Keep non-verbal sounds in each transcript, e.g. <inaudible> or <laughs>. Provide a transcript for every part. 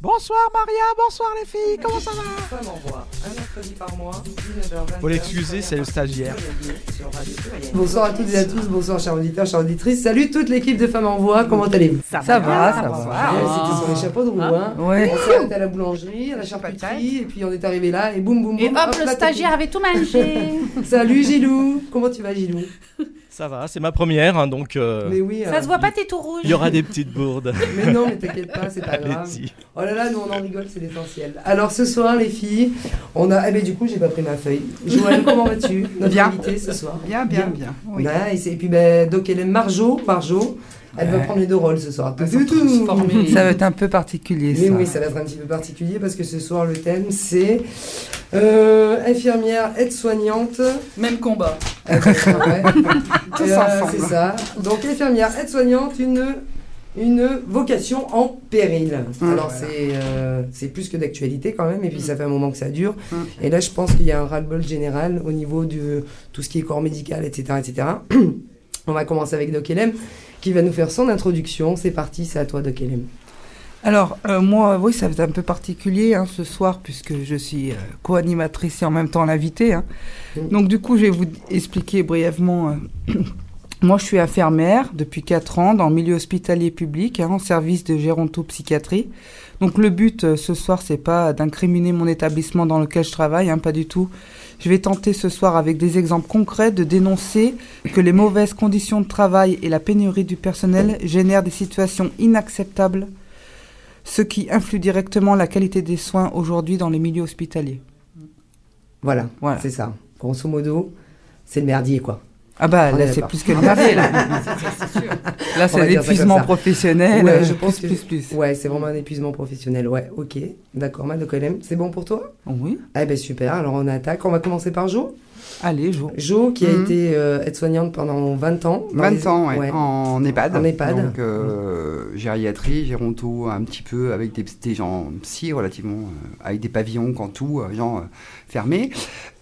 Bonsoir Maria, bonsoir les filles, comment ça va? Femme en voix, un mercredi par mois, 19h20. Faut l'excuser, c'est le stagiaire. Bonsoir à toutes et à tous, bonsoir chers auditeurs, chers auditrices. Salut toute l'équipe de Femmes en voix, comment allez-vous? Ça, va, ça va. Ouais, C'était sur les chapeaux de roue, hein. Ouais. On arrêté à la boulangerie, à la charcuterie, et puis on est arrivé là, et boum boum boum. Et hop, le la stagiaire avait tout mangé. <laughs> Salut Gilou, comment tu vas Gilou? Ça va, c'est ma première, hein, donc euh, Mais oui. Ça euh, se voit pas, t'es tout rouge. il y aura des petites bourdes. <laughs> Mais non, mais t'inquiète pas, c'est pas grave. Allez-y. Oh là là, nous on en rigole, c'est l'essentiel. Alors ce soir, les filles, on a. Eh ben du coup, j'ai pas pris ma feuille. Joël, comment vas-tu? Notre Bien. invitée ce soir. Bien, bien, bien. Oui. Nice. Et puis, ben, donc, elle est Marjo. Marjo, elle va prendre les deux rôles ce soir. Ça va être un peu particulier, Mais ça. oui, ça va être un petit peu particulier parce que ce soir, le thème, c'est euh, infirmière, aide-soignante. Même combat. <laughs> Euh, ouais. Euh. C'est ça. Donc, infirmière, aide-soignante, une, une vocation en péril. Hum. Alors, c'est euh, c'est plus que d'actualité quand même, et puis ça fait un moment que ça dure. Hum. Et là, je pense qu'il y a un ras-le-bol général au niveau de tout ce qui est corps médical, etc. etc. <clears throat> On va commencer avec Doc Elem, qui va nous faire son introduction. C'est parti, c'est à toi, Doc Elem. Alors, euh, moi, oui, ça va être un peu particulier hein, ce soir, puisque je suis euh, co-animatrice et en même temps l'invitée. hein. Donc, du coup, je vais vous expliquer brièvement. euh, <clears throat> moi, je suis infirmière depuis 4 ans dans le milieu hospitalier public, hein, en service de gérontopsychiatrie. Donc, le but euh, ce soir, c'est pas d'incriminer mon établissement dans lequel je travaille, hein, pas du tout. Je vais tenter ce soir, avec des exemples concrets, de dénoncer que les mauvaises conditions de travail et la pénurie du personnel génèrent des situations inacceptables ce qui influe directement la qualité des soins aujourd'hui dans les milieux hospitaliers. Voilà, Voilà. c'est ça. Grosso modo, c'est le merdier, quoi. Ah bah là c'est plus que le merdier là. Là c'est l'épuisement comme ça. professionnel. Ouais, je pense plus, que- plus, plus. Ouais, c'est vraiment un épuisement professionnel. Ouais, ok. D'accord, Elem, c'est bon pour toi? Oui. Eh ben super, alors on attaque. On va commencer par Jo? Allez, Jo. Jo, qui a Mhm. été euh, aide-soignante pendant 20 ans. dans 20 les- ans, ouais, en EHPAD. En EHPAD. Donc, euh, gériatrie, géronto, un petit peu, avec des, des gens psy relativement, euh, avec des pavillons, quand tout, euh, gens euh, fermés.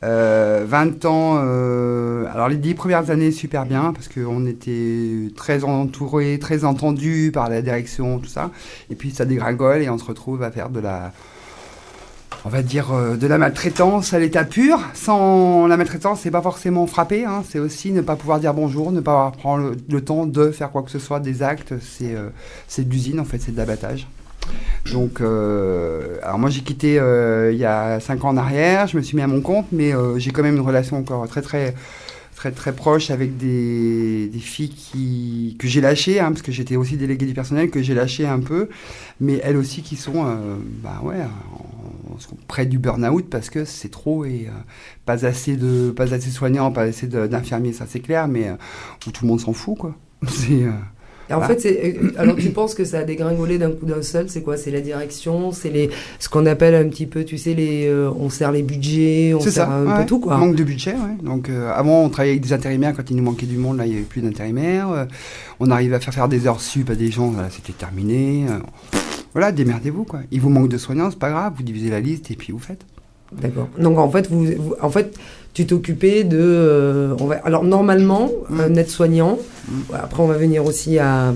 Euh, 20 ans, euh, alors les 10 premières années, super bien, parce qu'on était très entourés, très entendus par la direction, tout ça. Et puis ça dégringole et on se retrouve à faire de la on va dire, euh, de la maltraitance à l'état pur. Sans la maltraitance, c'est pas forcément frapper, hein, c'est aussi ne pas pouvoir dire bonjour, ne pas prendre le, temps de faire quoi que ce soit, des actes. C'est euh, de l'usine, en fait, c'est de l'abattage. Donc, euh, alors moi j'ai quitté euh, il y a 5 ans en arrière, je me suis mis à mon compte, mais j'ai quand même une relation encore très très très proche avec des, filles qui, que j'ai lâchées, hein, parce que j'étais aussi délégué du personnel, que j'ai lâché un peu, mais elles aussi qui sont euh, bah ouais, près du burn-out parce que c'est trop et euh, pas assez de pas assez soignants, pas assez d'infirmiers, ça c'est clair, mais euh, où tout le monde s'en fout quoi. <laughs> C'est Et en fait, euh, alors tu penses que ça a dégringolé d'un coup d'un seul C'est quoi? C'est la direction C'est les, ce qu'on appelle un petit peu, tu sais, les, euh, on sert les budgets, on sert ça, un ouais. peu tout quoi. Manque de budget, ouais. Donc euh, avant, on travaillait avec des intérimaires quand il nous manquait du monde. Là, il n'y avait plus d'intérimaires. Euh, on arrivait à faire faire des heures sup à des gens. Là, c'était terminé. Voilà, démerdez-vous quoi. Il vous manque de soignants, c'est pas grave. Vous divisez la liste et puis vous faites. D'accord. Donc en fait, vous, vous- en fait, tu t'occupais de, euh, on va, alors normalement, Mm. un aide-soignant. Mm. Après, on va venir aussi à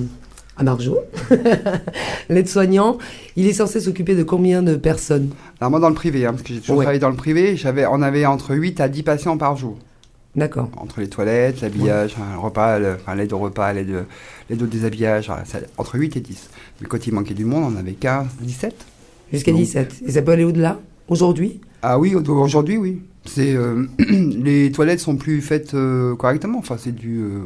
à Marjo. <laughs> L'aide-soignant, il est censé s'occuper de combien de personnes? Alors moi, dans le privé, hein, parce que j'ai toujours Ouais. travaillé dans le privé, on avait entre 8 à 10 patients par jour. D'accord. Entre les toilettes, l'habillage, hein, le repas, le- enfin, l'aide au repas, l'aide, l'aide au déshabillage, voilà, ça- entre 8 et 10. Mais quand il manquait du monde, on avait 15, 17. Jusqu'à Donc- 17. Et ça peut aller au-delà Aujourd'hui? Ah oui, au- aujourd'hui, oui. C'est, euh, <clears throat> les toilettes sont plus faites euh, correctement. Enfin, c'est du. euh,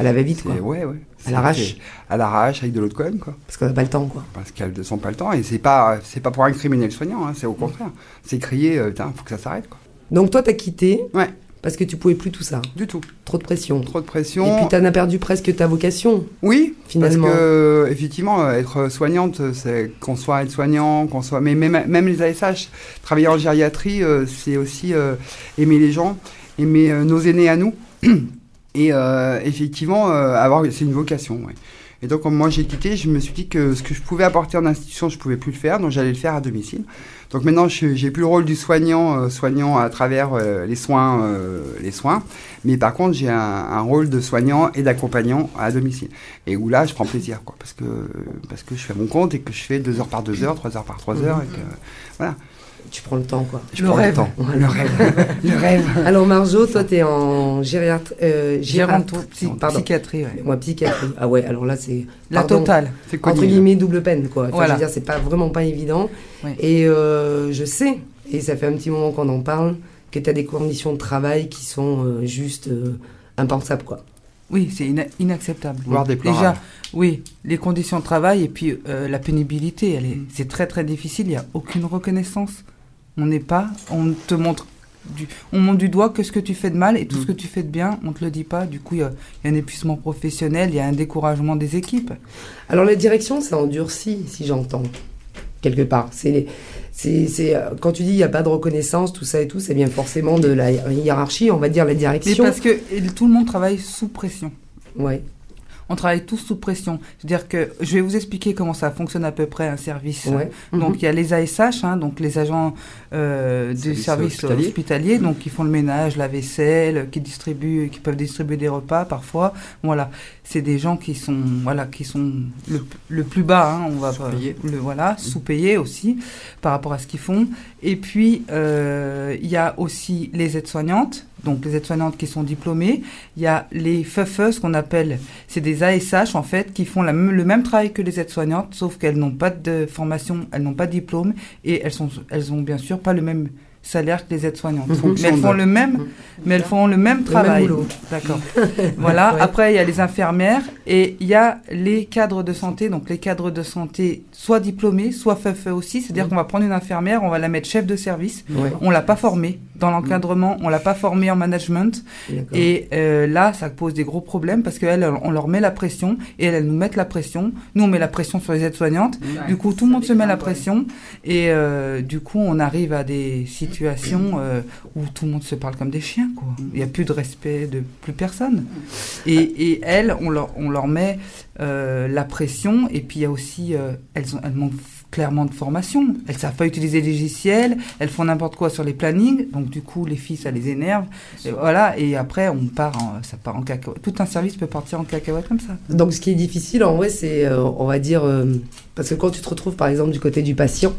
À la va-vite, quoi. ouais, ouais. À l'arrache. À l'arrache, avec de l'eau de quoi. Parce qu'on n'a pas le temps, quoi. Parce qu'elles ne sont pas le temps. Et c'est pas, c'est pas pour incriminer le soignant, hein, c'est au contraire. C'est crier, euh, putain, faut que ça s'arrête, quoi. Donc toi, t'as quitté Ouais. Parce que tu pouvais plus tout ça. Du tout. Trop de pression. Trop de pression. Et puis t'en as perdu presque ta vocation, Oui, finalement. Parce que effectivement, euh, être soignante, euh, c'est qu'on soit aide-soignant, qu'on soit, mais même, même les ASH, travailler en gériatrie, euh, c'est aussi euh, aimer les gens, aimer euh, nos aînés à nous, <clears throat> et effectivement, avoir, c'est une vocation. ouais. Et donc, moi j'ai quitté, je me suis dit que ce que je pouvais apporter en institution, je pouvais plus le faire, donc j'allais le faire à domicile. Donc maintenant, j'ai plus le rôle du soignant, euh, soignant à travers euh, les soins, euh, les soins. Mais par contre, j'ai un, un rôle de soignant et d'accompagnant à domicile. Et où là, je prends plaisir, quoi, parce que parce que je fais mon compte et que je fais deux heures par deux heures, trois heures par trois heures, et que voilà, Tu prends le temps, quoi. je Le prends rêve. le temps. Ouais. Le rêve, <laughs> le rêve. Alors Marjo, toi, t'es en gériatre, euh, Géranto, gériatre- psy- pardon. psychiatrie, ouais. Moi, psychiatrie. Ah ouais, alors là, c'est La pardon, totale. C'est entre connu. guillemets double peine, quoi. Enfin, Voilà. Je veux dire, c'est pas vraiment pas évident. Ouais. Et euh, je sais, et ça fait un petit moment qu'on en parle, que tu as des conditions de travail qui sont euh, juste euh, impensables, quoi. Oui, c'est ina- inacceptable. Voire déplorable. Déjà, oui, les conditions de travail et puis euh, la pénibilité, est, c'est très très difficile. Il n'y a aucune reconnaissance. On n'est pas, on te montre, du, on montre du doigt que ce que tu fais de mal et tout Mm. ce que tu fais de bien, on te le dit pas. Du coup, il y, a il y a un épuisement professionnel, il y a un découragement des équipes. Alors la direction, ça endurcit, si j'entends, quelque part. C'est, c'est, c'est, euh, quand tu dis il n'y a pas de reconnaissance, tout ça et tout, c'est bien forcément de la hiérarchie, on va dire la Mais direction. parce que tout le monde travaille sous pression. Ouais. On travaille tous sous pression. C'est-à-dire que je vais vous expliquer comment ça fonctionne à peu près un service. Ouais. Donc il y a les ASH, hein, donc les agents euh, du Service service hospitalier. hospitalier, donc qui font le ménage, la vaisselle, qui distribuent, qui peuvent distribuer des repas parfois. Voilà, c'est des gens qui sont, voilà, qui sont le, le plus bas, hein, on va Sous-payés. le voilà, sous-payés aussi par rapport à ce qu'ils font. Et puis euh, il y a aussi les aides-soignantes. Donc les aides-soignantes qui sont diplômées, il y a les ce qu'on appelle, c'est des ASH en fait, qui font la le même travail que les aides-soignantes, sauf qu'elles n'ont pas de formation, elles n'ont pas de diplôme, et elles sont, elles ont bien sûr pas le même salaire que les aides-soignantes. Mhm. Mais elles font le même, mais elles font le même travail. boulot. D'accord. <laughs> voilà. Ouais. Après, il y a les infirmières et il y a les cadres de santé. Donc les cadres de santé, soit diplômés, soit FFE aussi. C'est-à-dire qu'on va prendre une infirmière, on va la mettre chef de service. Ouais. On l'a pas formée dans l'encadrement, on l'a pas formée en management. D'accord. Et euh, là, ça pose des gros problèmes parce qu'elles, on leur met la pression et elles, elles nous mettent la pression. Nous, on met la pression sur les aides-soignantes. Du coup, tout le monde se met la pression et euh, du coup, on arrive à des situations euh, où tout le monde se parle comme des chiens. Quoi. Il n'y a plus de respect de plus personne. Et, et elles, on leur, on leur met euh, la pression et puis il y a aussi, euh, elles, ont, elles manquent clairement de formation. Elles savent pas utiliser les logiciels, elles font n'importe quoi sur les plannings, donc du coup les filles ça les énerve. Et voilà, et après on part, en, ça part en cacahuète. Tout un service peut partir en cacahuète comme ça. Donc, ce qui est difficile, en vrai, c'est, on va dire, parce que quand tu te retrouves, par exemple, du côté du patient,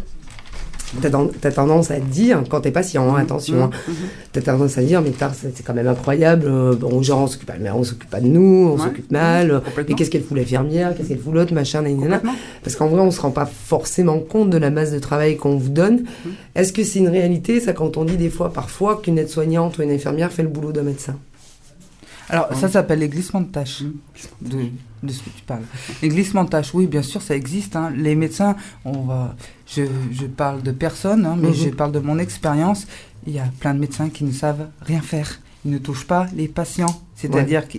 t'as ten- t'as tendance à te dire, quand t'es patient, hein, attention, hein, Mhm. t'as tendance à dire, mais c'est quand même incroyable, euh, bon, genre, on s'occupe pas, mais on s'occupe pas de nous, on Ouais. s'occupe mal, euh, mais qu'est-ce qu'elle fout l'infirmière, qu'est-ce qu'elle fout l'autre, machin, nanana. Parce qu'en vrai, on se rend pas forcément compte de la masse de travail qu'on vous donne. Est-ce que c'est une réalité, ça, quand on dit des fois, parfois, qu'une aide-soignante ou une infirmière fait le boulot d'un médecin? Alors ça s'appelle les glissements de tâches. De, de ce que tu parles. Les glissements de tâches, oui, bien sûr, ça existe. hein. Les médecins, on va, je, je parle de personne, hein, mais Mhm. je parle de mon expérience. Il y a plein de médecins qui ne savent rien faire. Ils ne touchent pas les patients. C'est-à-dire que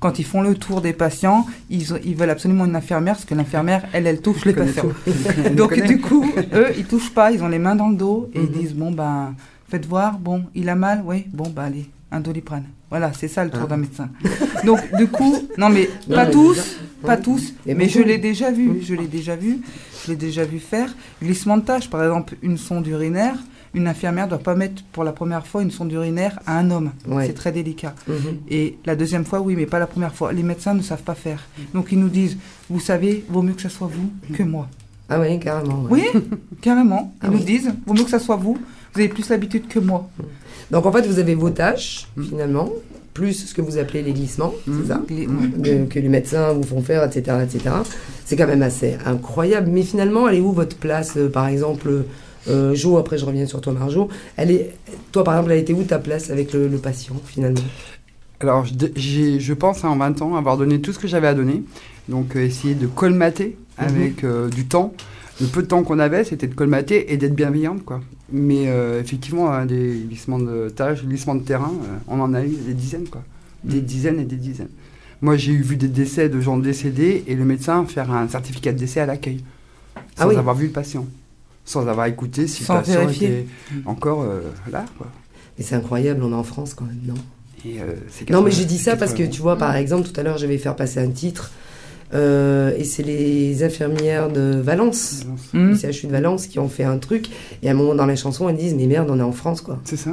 quand ils font le tour des patients, ils, ont- ils veulent absolument une infirmière, parce que l'infirmière, elle, elle touche les patients. <laughs> Donc du coup, eux, ils touchent pas, ils ont les mains dans le dos et Mhm. ils disent bon ben, faites voir, bon, il a mal, oui, bon ben allez, un doliprane. Voilà, c'est ça le tour Ah. d'un médecin. Donc du coup, <laughs> non mais pas tous, pas tous, mais je l'ai déjà vu, Mhm. je l'ai déjà vu, je l'ai déjà vu faire. Glissement de tâche, par exemple, une sonde urinaire, une infirmière doit pas mettre pour la première fois une sonde urinaire à un homme. Ouais. C'est très délicat. Mhm. Et la deuxième fois, oui, mais pas la première fois. Les médecins ne savent pas faire. Donc ils nous disent, vous savez, vaut mieux que ce soit vous que moi. Ah ouais, carrément. ouais. Oui, <laughs> carrément. Ils Ah nous oui. disent, vaut mieux que ça soit vous. Vous avez plus l'habitude que moi. Donc en fait, vous avez vos tâches, Mhm. finalement, plus ce que vous appelez les glissements, Mhm. c'est ça Les- De- que les médecins vous font faire, etc. etc. C'est quand même assez incroyable. Mais finalement, elle est où votre place, euh, par exemple euh, Jo, après je reviens sur toi, Marjo. Elle est, toi, par exemple, elle était où ta place avec le, le patient, finalement? Alors, je, pense hein, en 20 ans avoir donné tout ce que j'avais à donner. Donc, euh, essayer de colmater avec euh, du temps. Le peu de temps qu'on avait, c'était de colmater et d'être bienveillante, quoi. Mais euh, effectivement, hein, des glissements de tâches, glissements de terrain, euh, on en a eu des dizaines, quoi. Des dizaines et des dizaines. Moi, j'ai eu vu des décès de gens décédés et le médecin faire un certificat de décès à l'accueil, sans Ah oui. avoir vu le patient, sans avoir écouté si Sans le patient vérifier. était encore euh, là, quoi. Mais c'est incroyable, on est en France quand même, non? Et, Non, mais 80 j'ai dit ça parce que 80. tu vois, par exemple, tout à l'heure, je vais faire passer un titre Euh, et c'est les infirmières de Valence, du CHU de Valence, qui ont fait un truc. Et à un moment dans la chanson, elles disent Mais merde, on est en France, quoi. C'est ça.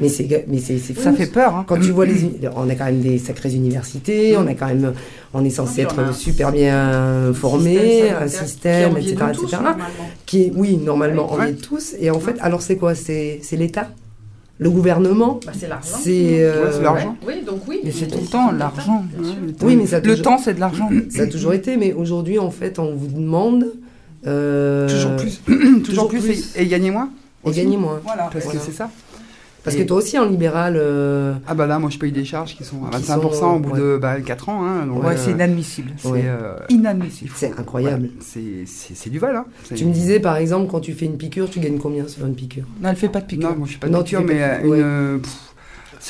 Mais c'est mais c'est c'est Ça fait peur. Hein. Quand tu vois les, <clears throat> on a quand même des sacrées universités, on a quand même, on est censé être un super bien formé, un système, etc.. Qui est, oui, normalement, on Ouais. est tous. Et en fait, alors c'est quoi? C'est c'est l'État, le gouvernement. Bah, c'est l'argent. C'est euh, Ouais, c'est l'argent. Oui, donc oui. Mais c'est tout le temps l'argent. Oui, mais ça Le temps, c'est de l'argent. <coughs> Ça a toujours été, mais aujourd'hui, en fait, on vous demande. euh, Toujours plus. <coughs> toujours Toujours plus. plus. Et, et gagner moins Et gagner moins. Voilà. Parce Voilà. que c'est ça. Parce Et- que toi aussi, en libéral. euh, Ah bah là, moi je paye des charges qui sont à Qui 25% sont, au bout ouais. de bah, 4 ans. Hein, donc, Ouais, euh, c'est inadmissible. c'est, Ouais. euh, Inadmissible. C'est incroyable. ouais, c'est, du vol. Hein. Tu me disais, par exemple, quand tu fais une piqûre, tu gagnes combien sur une piqûre? Non, elle fait pas de piqûre. Non, moi je suis pas Non, de tu piqûre, fais mais pas- une. pff,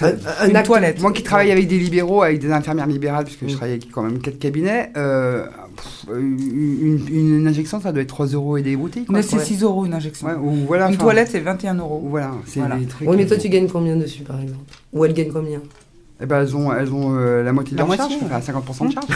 Un, c'est- un une acte- toilette. Moi qui travaille avec des libéraux, avec des infirmières libérales, puisque je Mm. travaille avec quand même 4 cabinets, euh, pff, une, une- une injection ça doit être 3 euros et des bouteilles. Quoi. Mais c'est Ouais. 6 euros une injection. Ouais, ou voilà, Une toilette, c'est 21 ou euros. Voilà, c'est Voilà. des trucs. Oui, mais toi, tu gagnes combien dessus, par exemple? Ou elle gagne combien? Eh ben, elles ont, elles ont euh, la moitié de La leur moitié, charge, enfin, 50% de charge.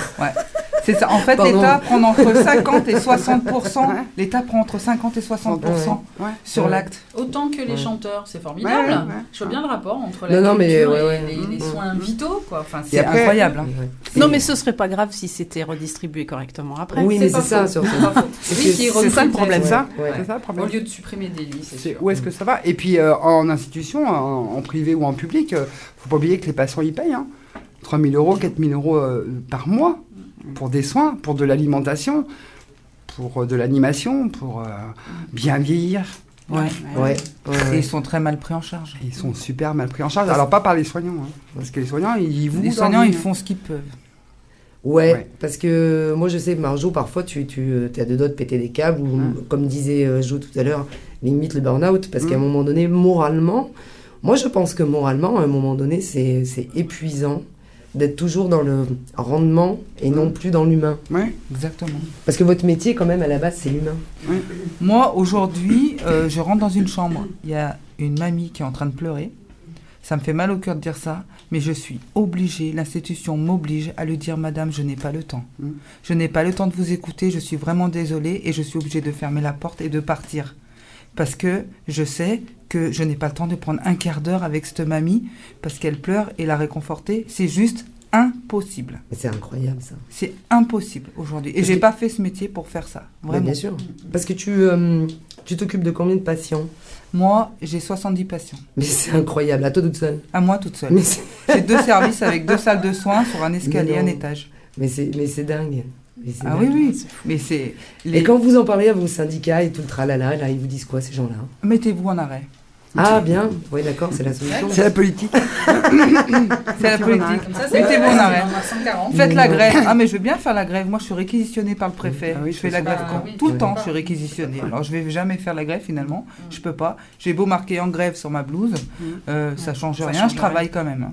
C'est ça. En fait, l'État prend entre <laughs> 50 et 60 Ouais. L'État prend entre 50 et 60 Ouais. sur Ouais. l'acte. Autant que les Ouais. chanteurs, c'est formidable. ouais, ouais. Je vois bien le rapport entre la Non, non, mais, culture ouais, et ouais. les, les Mm. soins vitaux, quoi. Enfin, C'est après- incroyable. hein. Ouais. Non, mais ce serait pas grave si c'était redistribué correctement après. Oui, mais pas c'est ça, surtout. C'est ça le problème, Ouais. ça Ouais. C'est ça le Au lieu de supprimer des lits. Où est-ce que ça va? Et puis euh, en institution, en, privé ou en public, euh, faut pas oublier que les patients y payent. Hein. 3 000 euros, 4 000 euros euh, par mois pour des soins, pour de l'alimentation, pour euh, de l'animation, pour euh, bien vieillir. Ouais. Ouais. ouais, Et ils sont très mal pris en charge. Ils sont super mal pris en charge. Alors pas par les soignants, hein, parce que les soignants, ils vous Les soignants, ils font ce qu'ils peuvent. Ouais, Ouais. parce que moi je sais, Marjo, parfois tu, tu as deux doigts de péter des câbles, ou Hein. comme disait euh, Jo tout à l'heure, limite le burn-out, parce qu'à un moment donné, moralement, moi je pense que moralement, à un moment donné, c'est c'est épuisant d'être toujours dans le rendement et non plus dans l'humain. Ouais. Exactement. Parce que votre métier, quand même, à la base, c'est l'humain. Moi, aujourd'hui, euh, je rentre dans une chambre. Il y a une mamie qui est en train de pleurer. Ça me fait mal au cœur de dire ça, mais je suis obligée, l'institution m'oblige à lui dire Madame, je n'ai pas le temps. Je n'ai pas le temps de vous écouter, je suis vraiment désolée et je suis obligée de fermer la porte et de partir. Parce que je sais que je n'ai pas le temps de prendre un quart d'heure avec cette mamie parce qu'elle pleure et la réconforter. C'est juste impossible. C'est incroyable ça. C'est impossible aujourd'hui. Et j'ai que- pas fait ce métier pour faire ça. Vraiment. bien sûr. Parce que tu euh, tu t'occupes de combien de patients? Moi, j'ai 70 patients. Mais c'est incroyable, à toi toute seule. À moi toute seule. J'ai deux services avec deux salles de soins sur un escalier, un étage. mais c'est mais c'est dingue. Ah oui, oui. Mais c'est. Et quand vous en parlez à vos syndicats et tout le tralala, là, ils vous disent quoi ces gens-là? Mettez-vous en arrêt. Ah bien, oui d'accord, c'est la solution. C'est la politique. <laughs> C'est la politique. Mettez-vous en arrêt. dans la 140. Faites la grève. Ah, mais je veux bien faire la grève. Moi, je suis réquisitionnée par le préfet. Ah oui, je fais la grève Ah quand- oui, tout le temps. Je suis réquisitionnée. Alors, je vais jamais faire la grève finalement. Je peux pas. J'ai beau marquer en grève sur ma blouse, euh, ça change Ça rien. change je travaille quand même.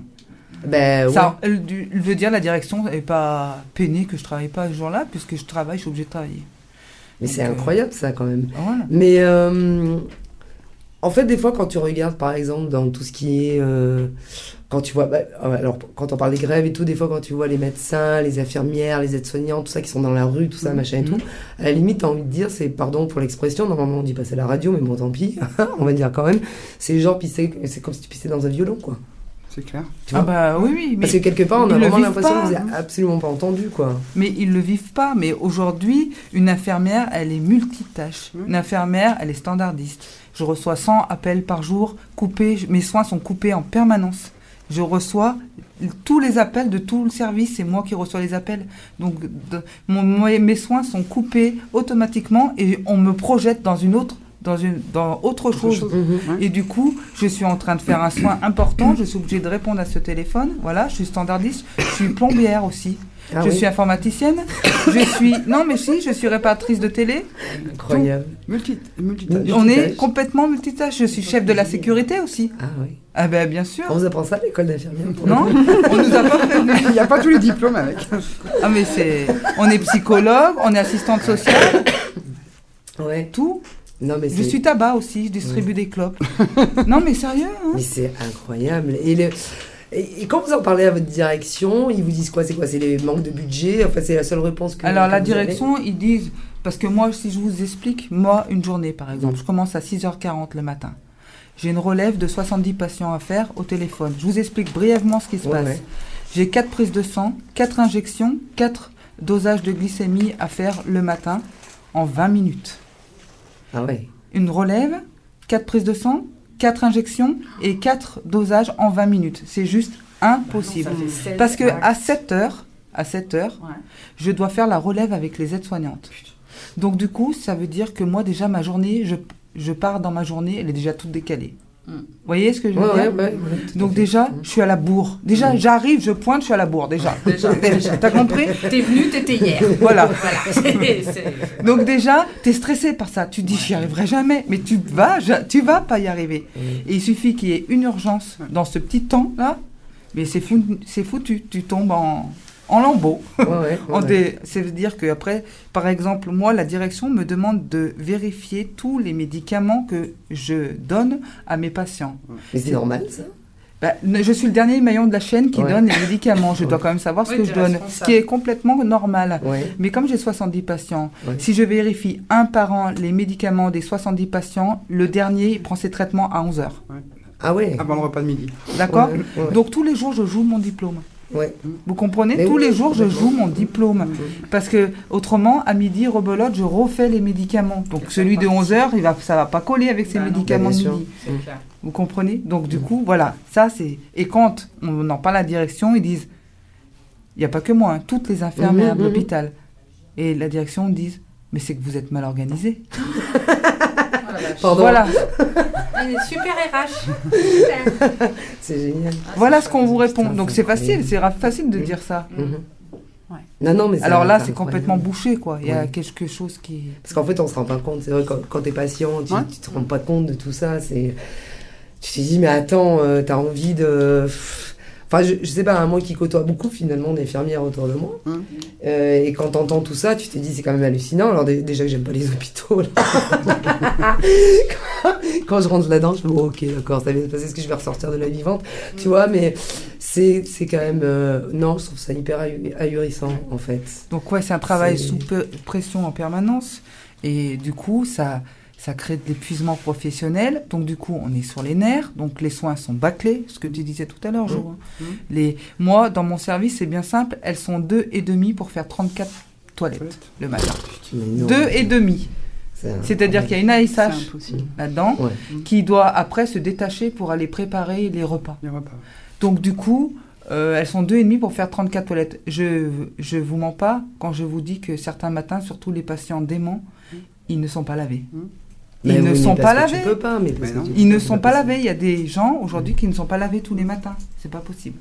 Ben, ouais. Ça du- veut dire la direction est pas peinée que je travaille pas ce jour-là, puisque je travaille, je suis obligée de travailler. Mais c'est euh, incroyable ça quand même. Voilà. Mais euh, en fait, des fois, quand tu regardes, par exemple, dans tout ce qui est. euh, quand tu vois. bah, alors, quand on parle des grèves et tout, des fois, quand tu vois les médecins, les infirmières, les aides-soignantes, tout ça qui sont dans la rue, tout ça, Mhm. machin et tout, à la limite, t'as envie de dire, c'est, pardon pour l'expression, normalement on dit pas c'est la radio, mais bon, tant pis, <laughs> on va dire quand même, c'est genre pisser, c'est comme si tu pissais dans un violon, quoi. C'est clair. Tu Ah vois bah oui, oui. Mais... Parce que quelque part, on ils a le vraiment vivent l'impression pas, que vous hein. n'êtes absolument pas entendu, quoi. Mais ils le vivent pas. Mais aujourd'hui, une infirmière, elle est multitâche. Oui. Une infirmière, elle est standardiste. Je reçois 100 appels par jour, coupés. Mes soins sont coupés en permanence. Je reçois tous les appels de tout le service, c'est moi qui reçois les appels. Donc de- mon- moi, mes soins sont coupés automatiquement et on me projette dans une autre, dans une, dans autre chose. Mhm. Et du coup, je suis en train de faire un soin important, je suis obligée de répondre à ce téléphone. Voilà, je suis standardiste, je suis plombière aussi. Ah je oui, suis informaticienne, je suis... Non mais si, je suis réparatrice de télé. incroyable. Multi, multitâche. On est complètement multitâche. Je suis chef de la sécurité aussi. Ah oui. Ah ben bien sûr. On vous apprend ça à l'école d'infirmière pour Non <laughs> On nous a pas prévenu. Il n'y a pas tous les diplômes avec. Ah mais c'est... On est psychologue, on est assistante sociale, Ouais. tout. Non, mais Je suis tabac aussi, je distribue des clopes. <laughs> Non mais sérieux, hein Mais c'est incroyable. Et le- Et, et quand vous en parlez à votre direction, ils vous disent quoi? C'est quoi? C'est les manques de budget? Enfin, c'est la seule réponse que. Alors que la vous avez direction, ils disent, parce que moi, si je vous explique, moi, une journée par exemple, Mm. je commence à 6h40 le matin. J'ai une relève de 70 patients à faire au téléphone. Je vous explique brièvement ce qui se Ouais, passe. ouais. J'ai 4 prises de sang, 4 injections, 4 dosages de glycémie à faire le matin en 20 minutes. Ah. Une relève, 4 prises de sang, 4 injections et 4 dosages en 20 minutes. C'est juste impossible. Sept Parce que à 7 heures, à 7 heures, Ouais. je dois faire la relève avec les aides-soignantes. Donc du coup, ça veut dire que moi déjà ma journée, je, je pars dans ma journée, elle est déjà toute décalée. Mm. Vous voyez ce que je veux Ouais, dire ouais, ouais, Donc déjà, je suis à la bourre. Déjà, j'arrive, je pointe, je suis à la bourre déjà. Déjà, déjà. <laughs> T'as compris <laughs> T'es venu, t'étais hier. <laughs> Voilà. Donc déjà, t'es stressé par ça. Tu te dis, j'y arriverai jamais. Mais tu vas, tu vas pas y arriver. Et il suffit qu'il y ait une urgence dans ce petit temps là, mais c'est foutu. Tu tombes en, en lambeaux. Ouais, ouais, <laughs> En ouais. dé- Ça veut dire que après, par exemple, moi, la direction me demande de vérifier tous les médicaments que je donne à mes patients. Mais c'est normal ça Bah, je suis le dernier maillon de la chaîne qui Ouais. donne les médicaments. Je dois quand même savoir ce Oui, que je donne, ce qui est complètement normal. Ouais. Mais comme j'ai 70 patients, Ouais. si je vérifie un par an les médicaments des 70 patients, le dernier il prend ses traitements à 11 heures. Ah ouais. Avant le repas de midi. D'accord Ouais, ouais. Donc tous les jours, je joue mon diplôme. Ouais. Vous comprenez Mais Tous oui, les jours, je joue mon diplôme. Parce que autrement, à midi, rebelote, je refais les médicaments. Donc celui de 11 heures, il va, ça va pas coller avec ses Bah médicaments de midi. Vous comprenez Donc du coup, voilà, ça c'est... Et quand on en parle à la direction, ils disent, il n'y a pas que moi, hein, toutes les infirmières de l'hôpital. Et la direction dit, mais c'est que vous êtes mal organisé. <laughs> Pardon. Voilà, <laughs> Elle est super RH. C'est génial. Ah, voilà ce qu'on vous répond. Donc c'est facile, c'est facile de dire ça. Mhm. Ouais. Non, non, mais Alors là, c'est complètement bouché, quoi. Il y a Ouais. quelque chose qui... Parce qu'en fait, on se rend pas compte. C'est vrai, quand, quand t'es patient, tu, Ouais. tu te rends pas compte de tout ça. C'est, tu te dis, mais attends, euh, t'as envie de. Enfin, je, je sais pas, hein, moi qui côtoie beaucoup finalement d'infirmières autour de moi. Hum. Euh, et quand t'entends tout ça, tu te dis, c'est quand même hallucinant. Alors, dé- déjà que j'aime pas les hôpitaux. là. quand, <laughs> quand je rentre là-dedans, je me dis, oh, ok, d'accord, ça vient de passer ce que je vais ressortir de la vivante? Tu vois, mais c'est, c'est quand même. euh, non, je trouve ça hyper ahu- ahurissant, en fait. Donc ouais, c'est un travail C'est- sous pression en permanence. Et du coup, ça, ça crée de l'épuisement professionnel. Donc du coup, on est sur les nerfs. Donc les soins sont bâclés, ce que tu disais tout à l'heure, Jo. hein. Mmh. Les, moi, dans mon service, c'est bien simple. Elles sont deux et demi pour faire 34 toilettes le matin. Mais non, Deux et demi. C'est-à-dire qu'il y a une ASH impossible. là-dedans Ouais. qui doit après se détacher pour aller préparer les repas. Les repas. Donc du coup, euh, elles sont deux et demi pour faire 34 toilettes. Je je vous mens pas quand je vous dis que certains matins, surtout les patients déments, ils ne sont pas lavés. Ils ne sont pas lavés. Ils ne sont pas lavés. Il y a des gens aujourd'hui qui ne sont pas lavés tous les matins. C'est pas possible.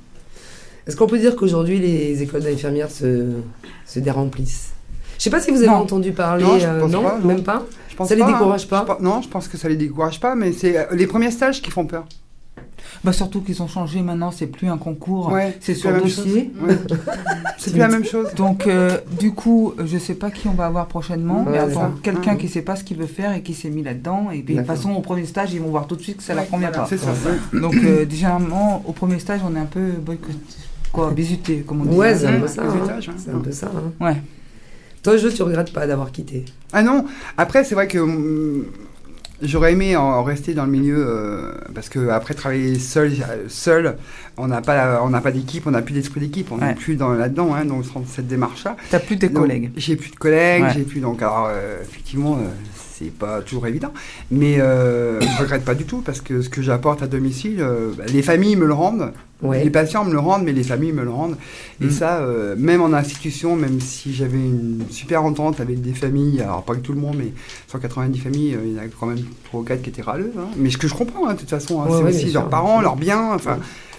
Est-ce qu'on peut dire qu'aujourd'hui les écoles d'infirmières se, se déremplissent? Je sais pas si vous avez Non. entendu parler. Non, je euh, pense non, pas, non. même pas. Je pense Ça les pas, hein. décourage pas Je Non, je pense que ça les décourage pas, mais c'est euh, les premiers stages qui font peur. Bah surtout qu'ils ont changé maintenant. C'est plus un concours. Ouais, c'est sur dossier. Ouais. <laughs> c'est plus la même chose. Donc euh, du coup, je sais pas qui on va avoir prochainement. Ouais, mais attends, quelqu'un Ouais. qui sait pas ce qu'il veut faire et qui s'est mis là-dedans. Et puis, de toute façon, au premier stage, ils vont voir tout de suite que ça leur convient voilà. pas. C'est ça. Donc euh, généralement, au premier stage, on est un peu boycotté, quoi, bisuté, comme on dit. Ouais, c'est un peu ça. hein. hein. C'est un peu ça. hein. Ouais. Toi, je tu regrettes pas d'avoir quitté? Ah non, après c'est vrai que hum, j'aurais aimé en rester dans le milieu euh, parce que après travailler seul, seul, on n'a pas, on n'a pas d'équipe, on n'a plus d'esprit d'équipe, on n'est Ouais. plus dans là-dedans, hein, dans cette démarche-là. T'as plus Donc, collègues. J'ai plus de collègues, Ouais. j'ai plus donc alors euh, effectivement euh, c'est pas toujours évident, mais euh, je regrette pas du tout parce que ce que j'apporte à domicile, euh, bah, les familles me le rendent, Ouais. les patients me le rendent, mais les familles me le rendent. Et Mm. ça, euh, même en institution, même si j'avais une super entente avec des familles, alors pas que tout le monde, mais 190 familles, il y en a quand même 3 ou 4 qui étaient râleux. hein. Mais ce que je comprends, hein, de toute façon, hein, Ouais, c'est ouais, aussi leurs sûr. parents, leurs biens, enfin.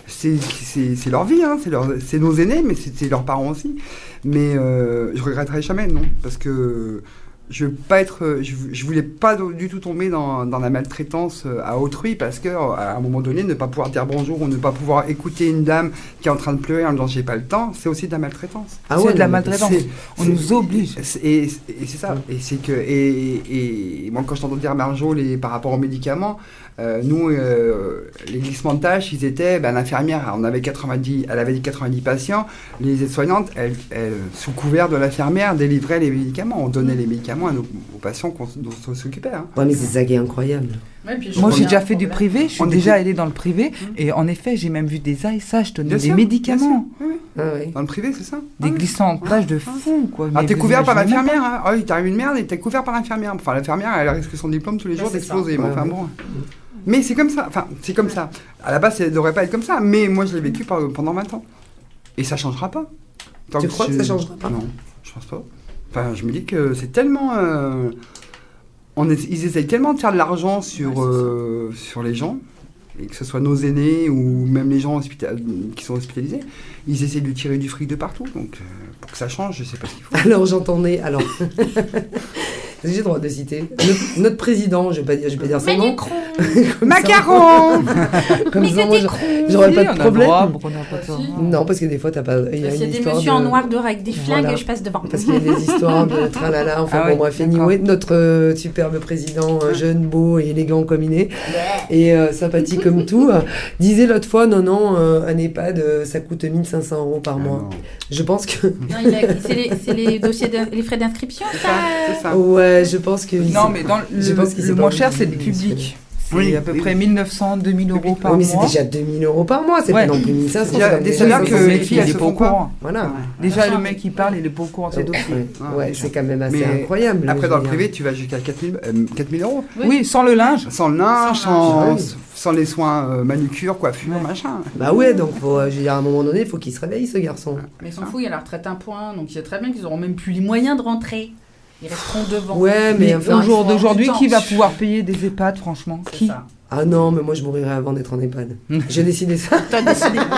C'est leur vie, hein, c'est nos aînés, mais c'est c'est leurs parents aussi. Mais euh, je regretterai jamais, non, parce que je veux pas être, euh, je, je voulais pas du tout tomber dans, dans la maltraitance euh, à autrui parce que euh, à un moment donné, ne pas pouvoir dire bonjour ou ne pas pouvoir écouter une dame qui est en train de pleurer en disant j'ai pas le temps, c'est aussi de la maltraitance. Ah c'est ouais, de la maltraitance. On nous oblige. Et, et c'est ça. Et c'est que et, et- et moi quand je t'entends dire Marjo les par rapport aux médicaments, euh, nous euh, les glissements de tâches, ils étaient ben, l'infirmière, on avait 90, elle avait dit 90 patients, les aides-soignantes, elles, elles, sous couvert de l'infirmière, délivraient les médicaments, on donnait les médicaments à nos, aux patients dont on s'occupait. Hein. Ouais, mais c'est ça qui est incroyable. Ouais, puis je Moi, j'ai déjà fait du privé, je suis On déjà allée dans le privé, Mmh. et en effet, j'ai même vu des ASH donner Bien des sûr, médicaments. Oui, oui. Ah. Dans le privé, c'est ça. des Ah glissants de tâches de fou, quoi. Ah, t'es couvert par l'infirmière, hein. Ah oui, t'arrives une merde et t'es couvert par l'infirmière. Enfin, l'infirmière, elle risque son diplôme tous les jours c'est d'exploser. mais enfin bon. Mais c'est comme ça. Enfin, c'est comme ça. À la base, ça devrait pas être comme ça. Mais moi, je l'ai vécu pendant 20 ans. Et ça changera pas. Tant Tu crois que ça je- changera pas? Non, je pense pas. Enfin, je me dis que c'est tellement. euh, on est- ils essayent tellement de faire de l'argent sur, Ouais, euh, sur les gens, et que ce soit nos aînés ou même les gens qui sont hospitalisés, ils essayent de tirer du fric de partout. Donc, euh, pour que ça change, je sais pas ce qu'il faut. Alors j'entendais, alors, <laughs> j'ai le droit de citer, notre, notre président, je vais pas dire, je vais pas dire son nom. <laughs> Ça- Macaron <laughs> Comme ça, moi, j'aurais pas de problème. droit, pourquoi on n'a pas de droit Si. Non, parce que des fois, t'as pas. Il y a des messieurs de- en noir dehors avec des flingues Voilà. et je passe devant. Parce qu'il y a des histoires de <laughs> tralala. Enfin, Ah bon, oui, bref, anyway, notre euh, superbe président, euh, jeune, beau et élégant comme il est, et euh, sympathique comme tout, disait l'autre fois non, non, euh, un EHPAD, euh, ça coûte 1500 euros par mois. Ah non. Je pense que. Non, il a- c'est les, c'est les dossiers, de- les frais d'inscription, ça ça. Ouais, je pense que. Non, mais dans Je le, pense moins cher, c'est le public. C'est Oui, à peu oui, près oui. 1900, 2000 euros par Oui, mais mois. c'est déjà 2000 euros par mois, c'est Ouais. pas non plus 1500. Il y a c'est comme des déjà des que les filles, il elles pas au courant. Voilà. Déjà, le mec, il parle, il est pas au courant de ses dossiers. Ouais, Ah, ouais, déjà. c'est quand même assez Mais incroyable. Après, dans le privé, tu vas jusqu'à 4000, euh, 4000 euros. Oui, sans le linge. Sans le linge, Sans sans, les soins euh, manucure, coiffure, Ouais. machin. Bah ouais, donc faut, euh, je veux dire, à un moment donné, il faut qu'il se réveille, ce garçon. Mais ils s'en foutent, il y a la retraite un point, donc il sait très bien qu'ils auront même plus les moyens de rentrer. Ils resteront devant. Ouais, mais au jour d'aujourd'hui, qui va pouvoir payer des EHPAD, franchement Qui ça. Ah non, mais moi je mourirais avant d'être en EHPAD. <laughs> J'ai décidé ça. T'as décidé. <laughs>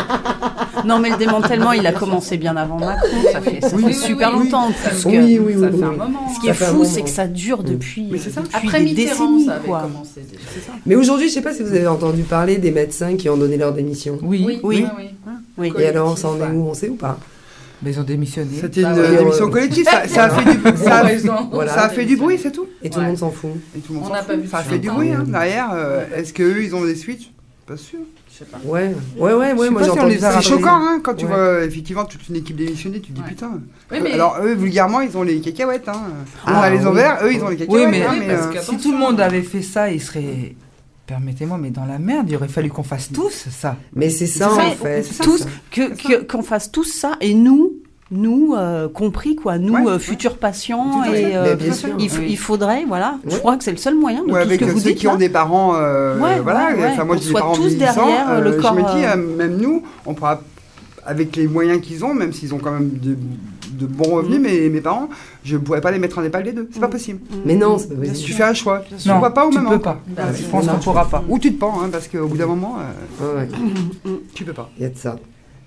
Non, mais le démantèlement, il a commencé bien avant Macron. Ça fait, ça Oui, fait oui, super oui, longtemps. oui. parce que Oui, oui, oui. Ça oui, fait un oui. moment. Ce qui Ça est un fou, c'est que ça dure depuis, Mais c'est ça. depuis Après des Mitterrand, décennies. ça avait quoi. commencé déjà. C'est ça Mais aujourd'hui, je sais pas si vous avez entendu parler des médecins qui ont donné leur démission. Oui, Oui. oui. Oui. Et alors, ça en est où On sait ou pas? Mais ils ont démissionné. C'était Bah une ouais. euh, collective, ça, ça a fait du, <laughs> ça a- Voilà. ça a fait du bruit, c'est tout. Et tout le Ouais. monde s'en fout. Et tout le monde On n'a fout. pas vu Ça a fait du bruit, hein, derrière. euh, Est-ce qu'eux, ils ont des switches Pas sûr. Je sais pas. Ouais, ouais, ouais, ouais. Moi si a. C'est choquant, hein, quand tu Ouais. vois effectivement toute une équipe démissionnée, tu te dis Ouais. putain. Oui, mais Alors eux, vulgairement, ils ont les cacahuètes. Hein. On Ah, a les ovaires, eux, ils ont les cacahuètes. mais- hein, Oui, mais, euh, Si tout le monde avait fait ça, il serait. Permettez-moi, mais dans la merde, il aurait fallu qu'on fasse tous ça. Mais c'est ça en fait. Tous, qu'on fasse tous ça, et nous, nous euh, compris, quoi, nous, Ouais, euh, ouais. futurs patients, et euh, Mais bien sûr. il, f- Oui. il faudrait, voilà, je crois que c'est le seul moyen de ou tout avec ce que vous ceux dites qui là. ont des parents, euh, Ouais, voilà. ouais, ouais, Enfin, moi, j'ai des parents tous derrière, euh, le Je corps, me dis, même nous, on pourra, avec les moyens qu'ils ont, même s'ils ont quand même de, de bons revenus, Mm. mais mes parents, je ne pourrais pas les mettre en EHPAD les deux. C'est pas Mm. possible. Mais non, Tu fais un choix. Tu non, vas pas tu même peux endroit. pas. Bah, je pense qu'on tu pourra pas. Ou tu te pends, hein, parce qu'au bout d'un moment, tu peux pas. Il y a de ça.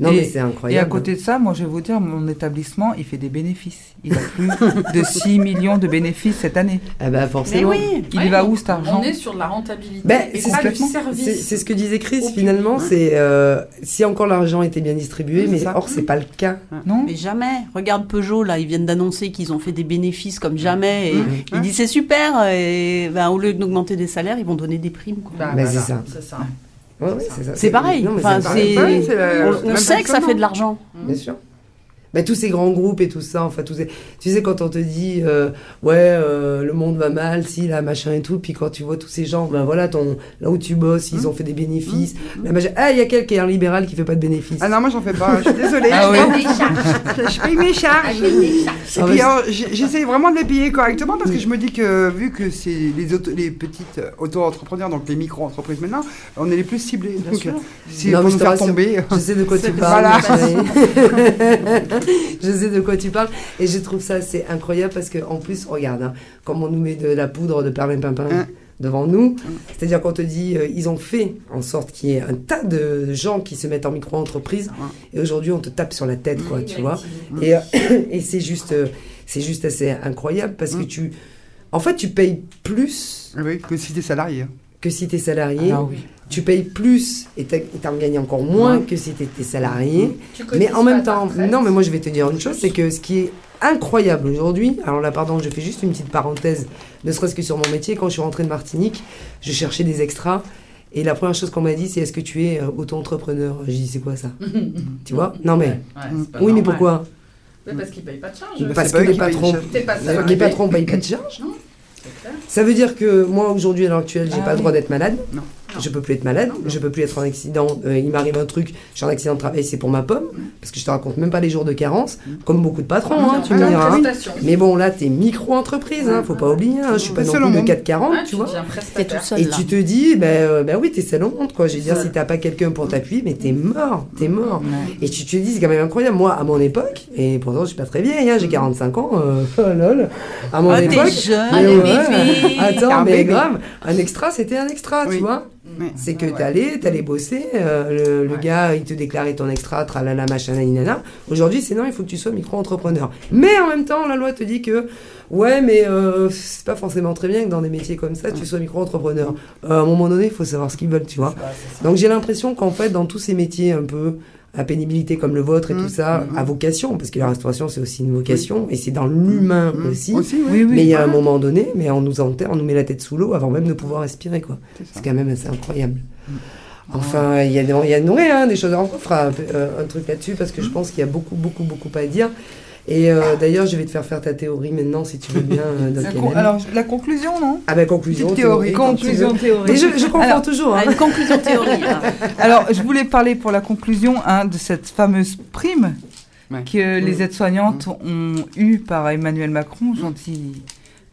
Non, Et- mais c'est Et incroyable. à côté de ça, moi, je vais vous dire, mon établissement, il fait des bénéfices. Il a plus de <laughs> 6 millions de bénéfices cette année. Ah bah Mais forcément. oui, Il Ouais, va où cet argent On est sur de la rentabilité Ben, et c'est pas du service. c'est ce que disait Chris, finalement, c'est euh, si encore l'argent était bien distribué, Oui, mais ça. or c'est pas le cas. Non mais jamais. Regarde Peugeot, là, ils viennent d'annoncer qu'ils ont fait des bénéfices comme jamais, et Mmh. ils disent c'est super, et ben, au lieu d'augmenter des salaires, ils vont donner des primes, quoi. Bah, Mais voilà, c'est ça. C'est ça. Ouais, c'est pareil. Non, Enfin, la- On, on sait que ça fait de l'argent. Bien sûr. Bah, tous ces grands groupes et tout ça, enfin, tous ces... tu sais, quand on te dit, euh, ouais, euh, le monde va mal, si, là, machin et tout, puis quand tu vois tous ces gens, ben voilà, ton, là où tu bosses, ils ont fait des bénéfices. La machin- Ah, il y a quelqu'un qui est un libéral qui fait pas de bénéfices. Ah non, moi j'en fais pas, je suis désolée. Ah oui. Je paye mes charges. Et Ah, puis mais- alors, j'ai- j'essaie vraiment de les payer correctement parce que je me dis que vu que c'est les, auto- les petites euh, auto-entrepreneurs, donc les micro-entreprises maintenant, on est les plus ciblés. Donc, sûr. si Non, pour nous je faire tomber. Je sais de quoi <laughs> tu C'est- parles. voilà. <laughs> <laughs> je sais de quoi tu parles. Et je trouve ça assez incroyable parce qu'en plus, regarde, hein, comme on nous met de la poudre de perlimpinpin Hein. devant nous, c'est-à-dire qu'on te dit, euh, ils ont fait en sorte qu'il y ait un tas de gens qui se mettent en micro-entreprise. Et aujourd'hui, on te tape sur la tête, quoi, tu vois. Et, euh, <coughs> et c'est juste, euh, c'est juste assez incroyable parce que tu, En fait, tu payes plus Oui, que si t'es salarié. Que si tu es salarié. Ah oui. Tu payes plus et tu en gagnes encore moins Ouais. que si tu étais salarié. Mais en même temps, non, mais moi je vais te dire une chose, c'est que ce qui est incroyable aujourd'hui, alors là, pardon, je fais juste une petite parenthèse, ne serait-ce que sur mon métier, quand je suis rentrée de Martinique, je cherchais des extras. Et la première chose qu'on m'a dit, c'est est-ce que tu es euh, auto-entrepreneur? J'ai dit, c'est quoi ça? <laughs> Tu vois? Non, mais. Ouais, Oui, mais pourquoi? Mais Parce qu'ils payent pas de charge. Parce que les patrons ne payent pas de charge? Ça veut dire que moi, aujourd'hui, à l'heure actuelle, j'ai Ah pas le droit d'être malade. Non. Je peux plus être malade. Je peux plus être en accident. Euh, il m'arrive un truc, je suis en accident de travail, c'est pour ma pomme. Parce que je te raconte même pas les jours de carence. Comme beaucoup de patrons, hein, tu me de diras. hein. Mais bon, là, t'es micro-entreprise, hein, faut pas oublier. Hein, je suis pas non plus de monde. 440, Ouais, tu vois. deviens T'es prestataire. tout seul Et là. tu te dis, ben euh, ben oui, t'es seul au monde, quoi. Je veux dire, Seul. si t'as pas quelqu'un pour t'appuyer, mais t'es mort, t'es mort. Ouais. Et tu te dis, c'est quand même incroyable. Moi, à mon époque, et pourtant, je suis pas très vieille, hein, j'ai 45 ans, euh, <laughs> oh lol. À mon Ah, époque. t'es jeune. Attends, Un mais grave, un extra, c'était un extra, tu vois. C'est que t'allais, t'allais bosser, euh, le, gars, il te déclarait ton extra, tralala, machin, nanana. Aujourd'hui, c'est non, il faut que tu sois micro-entrepreneur. Mais en même temps, la loi te dit que, ouais, mais euh, c'est pas forcément très bien que dans des métiers comme ça, tu sois micro-entrepreneur. Euh, à un moment donné, il faut savoir ce qu'ils veulent, tu vois. Donc j'ai l'impression qu'en fait, dans tous ces métiers un peu à pénibilité comme le vôtre et tout ça, Mhm. à vocation, parce que la restauration, c'est aussi une vocation, et c'est dans l'humain Mmh. aussi. Aussi, oui. Oui, oui. Mais il y a un moment donné, mais on nous enterre, on nous met la tête sous l'eau avant même de pouvoir respirer, quoi. C'est quand même assez incroyable. Mm. Enfin, il y a, des- il y a ouais, hein, des choses. On fera un, euh, un truc là-dessus parce que je pense qu'il y a beaucoup, beaucoup, beaucoup à dire. Et euh, d'ailleurs, je vais te faire faire ta théorie maintenant, si tu veux bien, euh, <laughs> La con- Alors, la conclusion, non? Ah ben conclusion, Petite théorie, théorie, Conclusion. Mais je, je confonds Alors, toujours. Ah, Hein. une conclusion théorie. <laughs> Alors, je voulais parler pour la conclusion hein, de cette fameuse prime Ouais. que les aides-soignantes ont eue par Emmanuel Macron, gentil,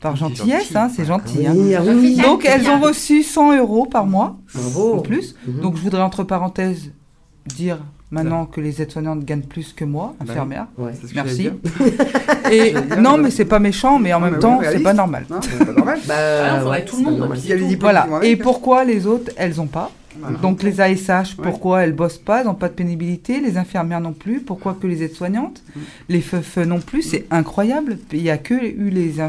par Gentil, gentillesse, gentil. hein, c'est gentil. hein. Oui, ah oui, oui. Donc, elles ont reçu 100 euros par mois, Bravo. en plus. Mhm. Donc, je voudrais entre parenthèses dire maintenant que les aides-soignantes gagnent plus que moi, Bah infirmière. Ouais. C'est ce que Merci. <laughs> Et non, mais c'est pas méchant, mais en même temps, c'est pas normal. Non, c'est pas normal. Bah, Ah ouais, tout le monde, Voilà. Et avec. pourquoi les autres, elles ont pas Voilà. Donc les ASH, Ouais. pourquoi elles bossent pas, elles n'ont pas de pénibilité, les infirmières non plus, pourquoi que les aides-soignantes, Mm. les FEF non plus, c'est incroyable. Il y a que eu les,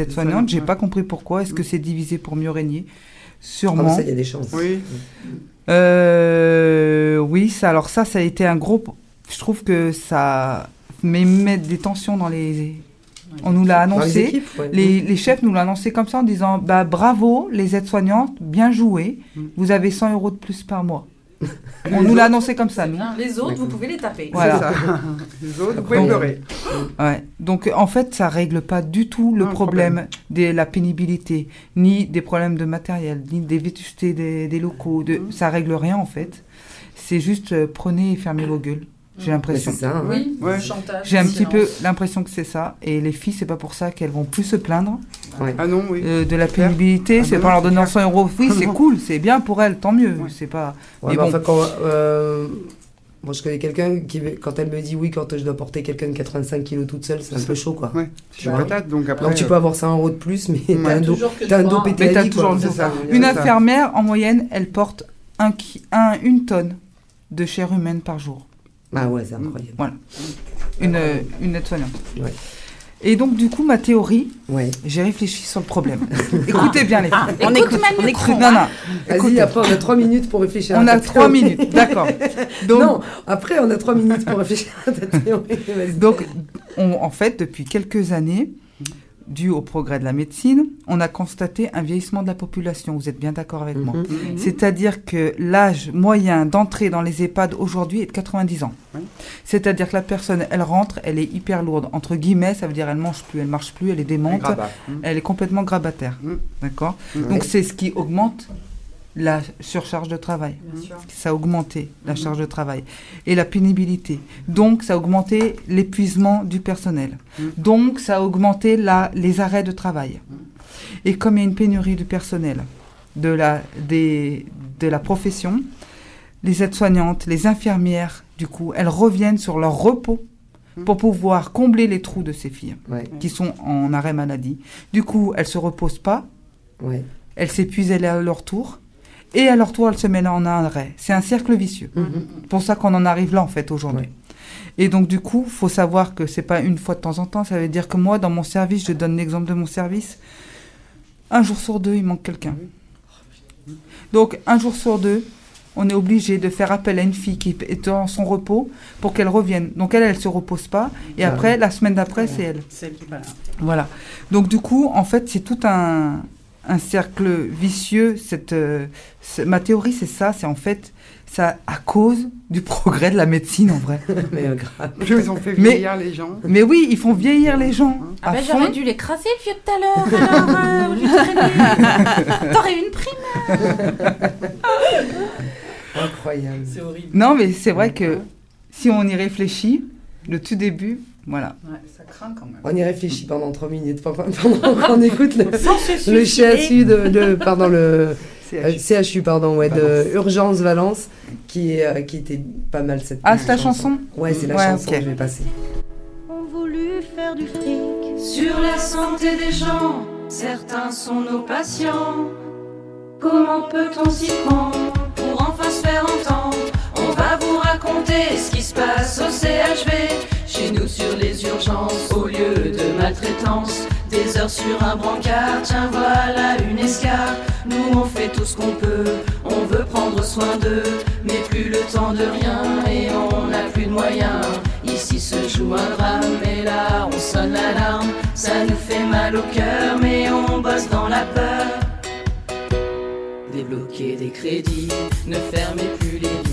aides-soignantes, j'ai ouais. pas compris pourquoi, est-ce que c'est divisé pour mieux régner? Ah, Sûrement. ça, il y a des chances. Oui. Euh, oui, ça, alors ça, ça a été un gros... Je trouve que ça met, met des tensions dans les... On nous l'a les annoncé. équipes, ouais. Les, les chefs nous l'ont annoncé comme ça en disant bah bravo les aides-soignantes, bien joué, Mm. vous avez 100 euros de plus par mois. <laughs> On nous l'a annoncé comme ça, nous. Les autres, vous pouvez les taper. Voilà. Ça. <laughs> Les autres, vous pouvez Donc- pleurer. Ouais. Donc en fait, ça règle pas du tout le problème de la pénibilité, ni des problèmes de matériel, ni des vétustés des, des locaux. De... Mm. Ça règle rien en fait. C'est juste euh, prenez et fermez vos gueules. J'ai l'impression. c'est ça. hein. Oui, Ouais. le chantage. J'ai un petit peu l'impression que c'est ça. Et les filles, c'est pas pour ça qu'elles vont plus se plaindre Ah non, oui. euh, de la pénibilité. Ah c'est pas en leur donnant clair. 100 euros. Oui, c'est <laughs> cool, c'est bien pour elles, tant mieux. Ouais. C'est pas. Ouais, Mais mais bon. enfin, quand, euh, moi, je connais quelqu'un qui, quand elle me dit oui, quand je dois porter quelqu'un de 85 kilos toute seule, c'est un Ça- peu chaud, quoi. Ouais. patate, donc après. Donc tu peux avoir 100 euros de plus, mais Ouais. t'as un dos, t'as un tu dos pété. Une infirmière, en moyenne, elle porte une tonne de chair humaine par jour. Ah ouais, c'est incroyable. Une, euh, une aide-soignante. Ouais. Et donc, du coup, ma théorie, Ouais. j'ai réfléchi sur le problème. <laughs> Écoutez bien, les filles. On écoute, on écoute. Non, non. Vas-y, après on a 3 minutes pour réfléchir On à a ta trois théorie. minutes, d'accord. <laughs> Donc, Non, après on a 3 minutes pour réfléchir à ta théorie. Donc on- en fait, depuis quelques années, dû au progrès de la médecine, on a constaté un vieillissement de la population. Vous êtes bien d'accord avec moi Mhm. Mhm. C'est-à-dire que l'âge moyen d'entrée dans les EHPAD aujourd'hui est de 90 ans. C'est-à-dire que la personne, elle rentre, elle est hyper lourde. Entre guillemets, ça veut dire elle mange plus, elle marche plus, elle est démente, Grabat. Mhm. elle est complètement grabataire. D'accord? Donc c'est ce qui augmente la surcharge de travail. Ça a augmenté la charge de travail et la pénibilité. Donc, ça a augmenté l'épuisement du personnel. Mm. Donc, ça a augmenté la, les arrêts de travail. Et comme il y a une pénurie du personnel, de la, des, de la profession, les aides-soignantes, les infirmières, du coup, elles reviennent sur leur repos Mm. pour pouvoir combler les trous de ces filles Ouais, qui sont en arrêt maladie. Du coup, elles se reposent pas, ouais. elles s'épuisent à leur tour, et à leur tour, elles se mettent en arrêt. C'est un cercle vicieux. C'est pour ça qu'on en arrive là, en fait, aujourd'hui. Ouais. Et donc, du coup, faut savoir que c'est pas une fois de temps en temps. Ça veut dire que moi, dans mon service, je donne l'exemple de mon service. un jour sur deux, il manque quelqu'un. Donc, un jour sur deux, on est obligé de faire appel à une fille qui est dans son repos pour qu'elle revienne. Donc, elle, elle se repose pas. Et Ah après, la semaine d'après, c'est elle. Voilà. Donc du coup, en fait, c'est tout un, un cercle vicieux. Cette, euh, ce- ma théorie, c'est ça. C'est en fait ça à cause du progrès de la médecine, en vrai. <laughs> Mais euh, grave. Plus ils ont fait Mais- vieillir les gens. Mais oui, ils font vieillir les gens. Ah à ben, j'aurais dû l'écraser le vieux de tout à l'heure, alors, euh. <laughs> T'aurais eu une prime. <laughs> Incroyable. C'est horrible. Non, mais c'est vrai que si on y réfléchit, le tout début, voilà. Ouais, ça craint quand même. On y réfléchit pendant 3 minutes pendant <laughs> pendant qu'on écoute le, le. CHU de, de- pardon le C'est euh, CHU pardon ouais de Urgence Valence qui est euh, qui était pas mal cette Ah, c'est la chanson Ouais, c'est la Ouais, chanson ok. que je vais passer. ont voulu faire du fric sur la santé des gens. Certains sont nos patients. Comment peut-on s'y prendre pour enfin se faire entendre? On va vous raconter ce qui se passe au CHV. Chez nous sur les urgences, au lieu de maltraitance, des heures sur un brancard, tiens voilà une escarpe. Nous on fait tout ce qu'on peut, on veut prendre soin d'eux, mais plus le temps de rien et on n'a plus de moyens. Ici se joue un drame et là on sonne l'alarme. Ça nous fait mal au cœur, mais on bosse dans la peur. Débloquer des crédits, ne fermez plus les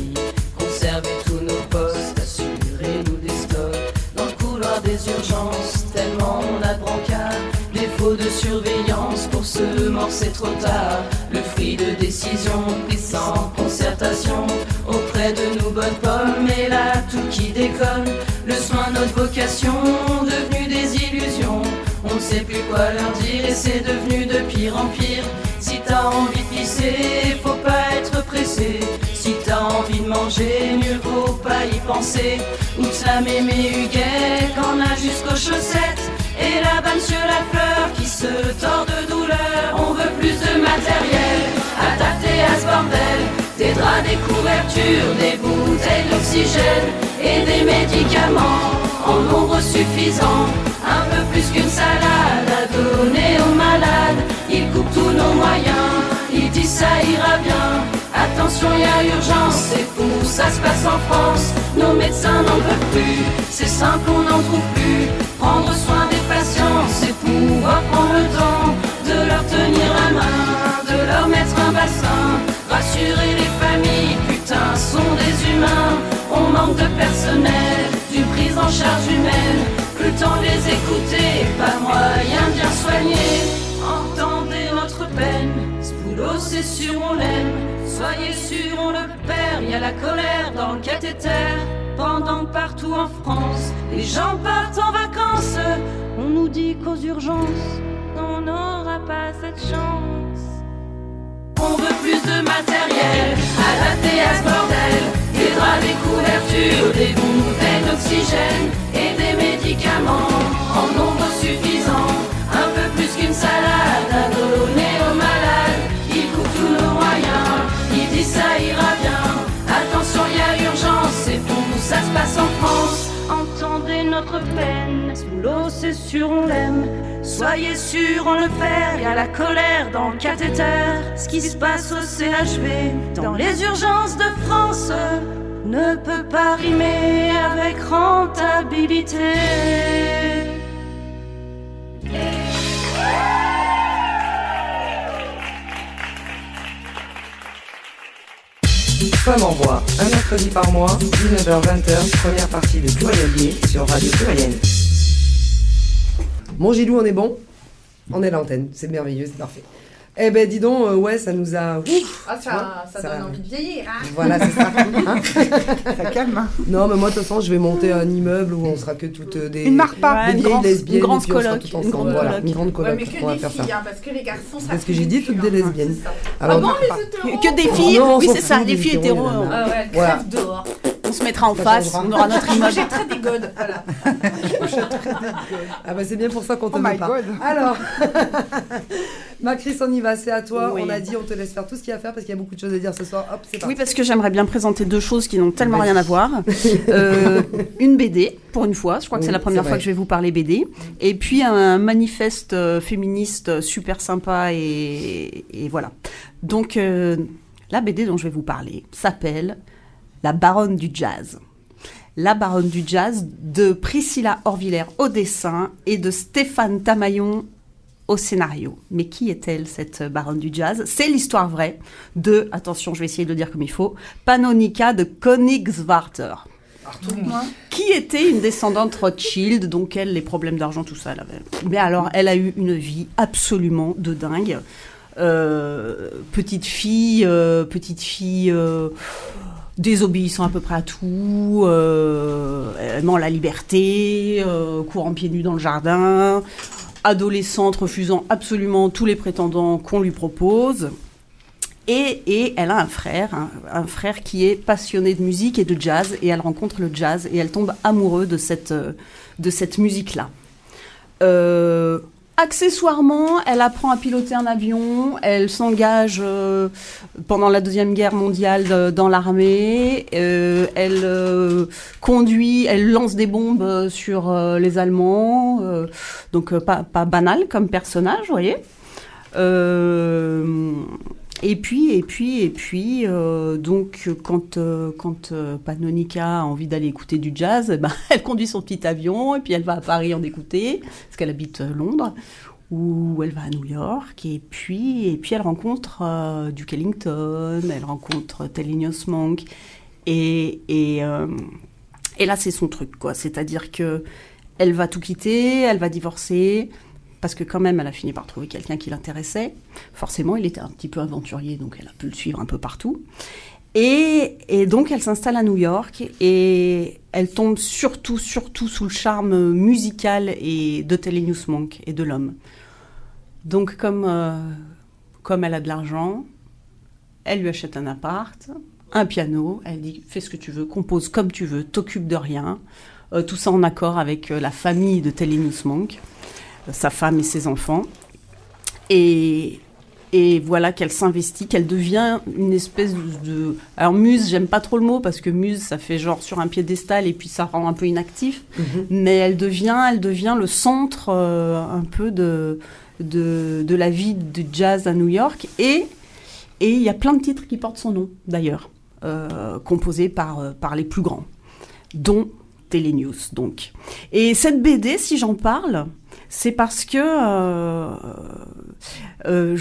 tellement on a de brancards, défaut de surveillance, pour ce mort c'est trop tard. Le fruit de décision pris sans concertation, auprès de nous bonnes pommes, et là tout qui déconne. Le soin, notre vocation, devenu des illusions. On ne sait plus quoi leur dire et c'est devenu de pire en pire. Si t'as envie de pisser, faut pas être pressé. Si t'as envie de manger, mieux vaut pas y penser. Oups la mémé Huguet, qu'en a jusqu'aux chaussettes. Et là-bas, monsieur la fleur qui se tord de douleur. On veut plus de matériel adapté à ce bordel. Des draps, des couvertures, des bouteilles d'oxygène et des médicaments en nombre suffisant. Un peu plus qu'une salade à donner aux malades. Il coupe tous nos moyens, il dit ça ira bien. Attention, il y a urgence, c'est fou, ça se passe en France. Nos médecins n'en peuvent plus, c'est simple, on n'en trouve plus. Prendre soin des patients, c'est pouvoir prendre le temps de leur tenir la main, de leur mettre un bassin. Rassurer les familles, putain, sont des humains. On manque de personnel, en charge humaine. Plus le temps les écouter, pas moyen de bien soigner. Entendez notre peine, ce boulot c'est sûr on l'aime. Soyez sûr on le perd, y a la colère dans le cathéter. Pendant partout en France, les gens partent en vacances. On nous dit qu'aux urgences, on n'aura pas cette chance. On veut plus de matériel adapté à ce bordel. Des draps, des couvertures, des et des médicaments en nombre suffisant. Un peu plus qu'une salade à donner aux malades. Il coupe tous nos moyens, il dit ça ira bien. Attention, il y a urgence, c'est fou, ça se passe en France. Entendez notre peine, ce boulot c'est sûr on l'aime. Soyez sûr on le perd, y a la colère dans le cathéter. Ce qui se passe au CHV, dans les urgences de France, ne peut pas rimer avec rentabilité. Femme en voix, un mercredi par mois, 19h-20h, première partie de Plurielier sur Radio Pluriel. Bon Gilou, on est bon On est à l'antenne, c'est merveilleux, c'est parfait. Eh ben dis donc, euh, ouais, ça nous a... Ouf Ah, ça, ça, ça- donne envie de vieillir. Hein Voilà, c'est ça. <laughs> Hein Ça calme. hein. non, mais moi, de toute façon, je vais monter un immeuble où on sera que toutes euh, des... Une marque pas. des une vieilles grande- lesbiennes, une grande coloc, une grande voilà, coloc. une grande Ouais, coloc, mais que on va des faire ça. filles, hein, parce que les garçons, ça Parce que j'ai dit toutes cul, des hein. lesbiennes. Ça. Alors, ah bon, on les hétéros Que des filles, oui c'est ça, des filles hétéros, hein. Ah ouais, crève dehors. On se mettra en Ça face, changera. on aura notre image. J'ai très des godes, voilà. Ah bah c'est bien pour ça qu'on te Oh pas. God. Alors, <laughs> Macris, on y va, c'est à toi. Oui. On a dit, on te laisse faire tout ce qu'il y a à faire parce qu'il y a beaucoup de choses à dire ce soir. Hop, c'est Oui, parce que j'aimerais bien présenter deux choses qui n'ont tellement rien à voir. <laughs> Euh, une BD, pour une fois. Je crois que c'est la première fois que je vais vous parler BD. Et puis un manifeste euh, féministe super sympa et, et voilà. Donc euh, la BD dont je vais vous parler s'appelle La Baronne du Jazz. La Baronne du Jazz de Priscilla Orvillère au dessin et de Stéphane Tamaillon au scénario. Mais qui est-elle, cette baronne du jazz? C'est l'histoire vraie de, attention, je vais essayer de le dire comme il faut, Panonica de Königswarter, qui était une descendante Rothschild, donc elle, les problèmes d'argent, tout ça, elle avait. Mais alors, elle a eu une vie absolument de dingue. Euh, petite fille, euh, petite fille euh, désobéissant à peu près à tout, euh, aimant la liberté, euh, courant pieds nus dans le jardin, adolescente refusant absolument tous les prétendants qu'on lui propose. Et, et elle a un frère, un, frère qui est passionné de musique et de jazz, et elle rencontre le jazz, et elle tombe amoureuse de cette, euh, de cette musique-là. Euh, accessoirement, elle apprend à piloter un avion, elle s'engage euh, pendant la Deuxième Guerre mondiale dans l'armée, euh, elle euh, conduit, elle lance des bombes sur les Allemands, donc pas, pas banal comme personnage, vous voyez. Et puis, et puis, et puis, euh, donc, quand, euh, quand euh, Panonica a envie d'aller écouter du jazz, ben, <laughs> elle conduit son petit avion et puis elle va à Paris en écouter, parce qu'elle habite euh, Londres, ou elle va à New York, et puis, et puis elle rencontre euh, Duke Ellington, elle rencontre Thelonious Monk, et, et, et là, c'est son truc, quoi. C'est-à-dire que elle va tout quitter, elle va divorcer, parce que quand même, elle a fini par trouver quelqu'un qui l'intéressait. Forcément, il était un petit peu aventurier, donc elle a pu le suivre un peu partout. Et, donc, elle s'installe à New York et elle tombe surtout, surtout sous le charme musical et de Thelonious Monk et de l'homme. Donc, comme, euh, comme elle a de l'argent, elle lui achète un appart, un piano, elle dit fais ce que tu veux, compose comme tu veux, t'occupe de rien. Euh, tout ça en accord avec euh, la famille de Thelonious Monk, sa femme et ses enfants. Et, et voilà qu'elle s'investit, qu'elle devient une espèce de... Alors muse, j'aime pas trop le mot parce que muse, ça fait genre sur un piédestal et puis ça rend un peu inactif. Mais elle devient, elle devient le centre euh, un peu de, de, de la vie du jazz à New York. Et et il y a plein de titres qui portent son nom, d'ailleurs, euh, composés par, euh, par les plus grands, dont Thelonious, donc. Et cette BD, si j'en parle, c'est parce que, euh, euh,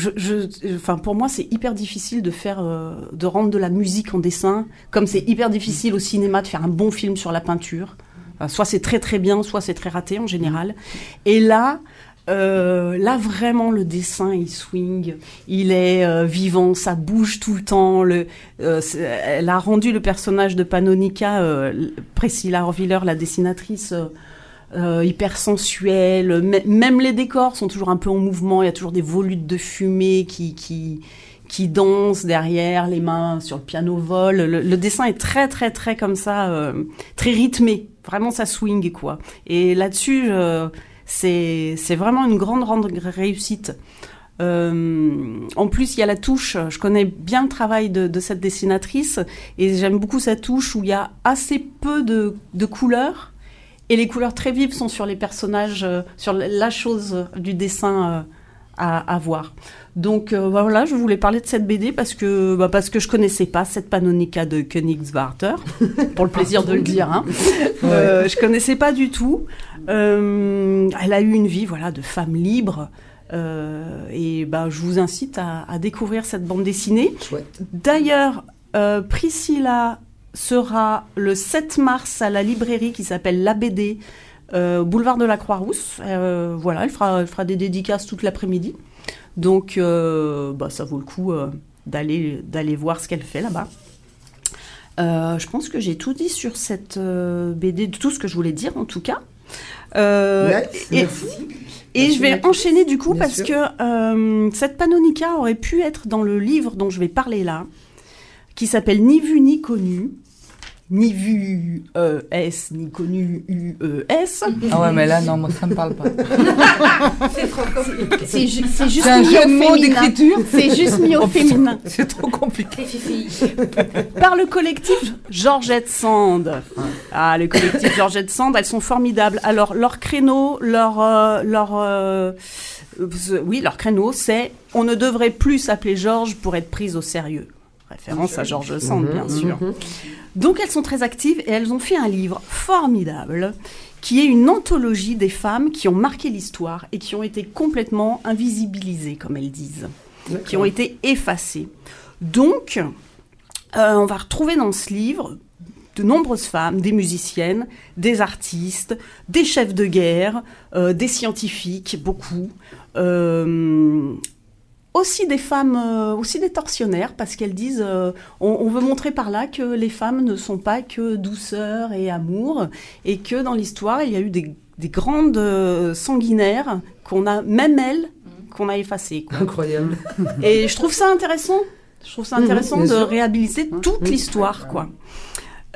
enfin, pour moi, c'est hyper difficile de faire, euh, de rendre de la musique en dessin, comme c'est hyper difficile au cinéma de faire un bon film sur la peinture. Soit c'est très très bien, soit c'est très raté en général. Et là, là vraiment le dessin il swing, il est vivant, ça bouge tout le temps. Elle a rendu le personnage de Panonica, Priscilla Orviller, la dessinatrice. Euh, hyper sensuel, même les décors sont toujours un peu en mouvement, il y a toujours des volutes de fumée qui, qui, qui dansent derrière, les mains sur le piano vol. Le, dessin est très très très comme ça, euh, très rythmé, vraiment ça swing quoi. Et là-dessus, c'est vraiment une grande grande réussite. Euh, en plus, il y a la touche. Je connais bien le travail de, de cette dessinatrice et j'aime beaucoup sa touche où il y a assez peu de, de couleurs et les couleurs très vives sont sur les personnages, euh, sur la chose du dessin euh, à, à voir. Donc euh, voilà, je voulais parler de cette BD parce que bah, parce que je connaissais pas cette Panonica de Königswarter, <laughs> pour le plaisir de le dire. Hein. Euh, je connaissais pas du tout. Elle a eu une vie voilà de femme libre. euh, et bah, je vous incite à, à découvrir cette bande dessinée. D'ailleurs, euh, Priscilla sera le 7 mars à la librairie qui s'appelle La BD, euh, boulevard de la Croix-Rousse. Euh, voilà, elle fera, elle fera des dédicaces toute l'après-midi. Donc, euh, bah, ça vaut le coup euh, d'aller d'aller voir ce qu'elle fait là-bas. Je pense que j'ai tout dit sur cette BD, tout ce que je voulais dire en tout cas. Nice, et, merci. et Merci, je vais enchaîner du coup Bien parce sûr. que cette Panonica aurait pu être dans le livre dont je vais parler là, qui s'appelle Ni vu ni connu, ni vu euh, S, ni connu U, E, S. Ah ouais, mais là, non, moi, ça me parle pas. <laughs> C'est trop compliqué. C'est ju- c'est juste C'est un mis jeu au de mots d'écriture. C'est juste mis au Oh, féminin. C'est trop compliqué. Par le collectif Georgette Sand. Ah, le collectif Georgette Sand, elles sont formidables. Alors, leur créneau, leur. euh, leur euh, euh, oui, leur créneau, c'est on ne devrait plus s'appeler Georges pour être prise au sérieux. Référence à Georges Sand, bien sûr. Donc, elles sont très actives et elles ont fait un livre formidable qui est une anthologie des femmes qui ont marqué l'histoire et qui ont été complètement invisibilisées, comme elles disent qui ont été effacées. Donc, euh, on va retrouver dans ce livre de nombreuses femmes, des musiciennes, des artistes, des chefs de guerre, euh, des scientifiques, beaucoup. Euh, aussi des femmes, euh, aussi des tortionnaires, parce qu'elles disent, euh, on, on veut montrer par là que les femmes ne sont pas que douceur et amour, et que dans l'histoire, il y a eu des, des grandes euh, sanguinaires qu'on a, même elles, qu'on a effacées. quoi. Incroyable. Et je trouve ça intéressant. Je trouve ça Mhm, intéressant de sûr. réhabiliter toute l'histoire, quoi.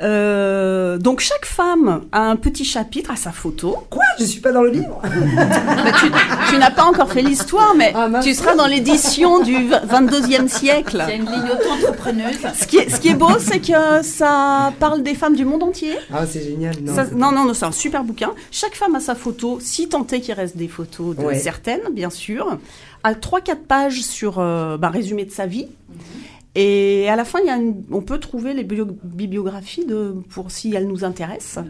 Euh, donc chaque femme a un petit chapitre à sa photo. Quoi? Je suis pas dans le livre? <laughs> Bah, tu tu n'as pas encore fait l'histoire, mais Ah, tu seras dans l'édition du 22e siècle. Il y a une ligne auto-entrepreneuse. Ce qui est, ce qui est beau, c'est que ça parle des femmes du monde entier. Ah, c'est génial. Non, Ça- non, non, non, c'est un super bouquin. Chaque femme a sa photo, si tant est qu'il reste des photos de Ouais. certaines, bien sûr. À 3-4 pages sur euh, bah, résumé de sa vie. Et à la fin, il y a une- on peut trouver les bio- bibliographies de, pour si elles nous intéressent.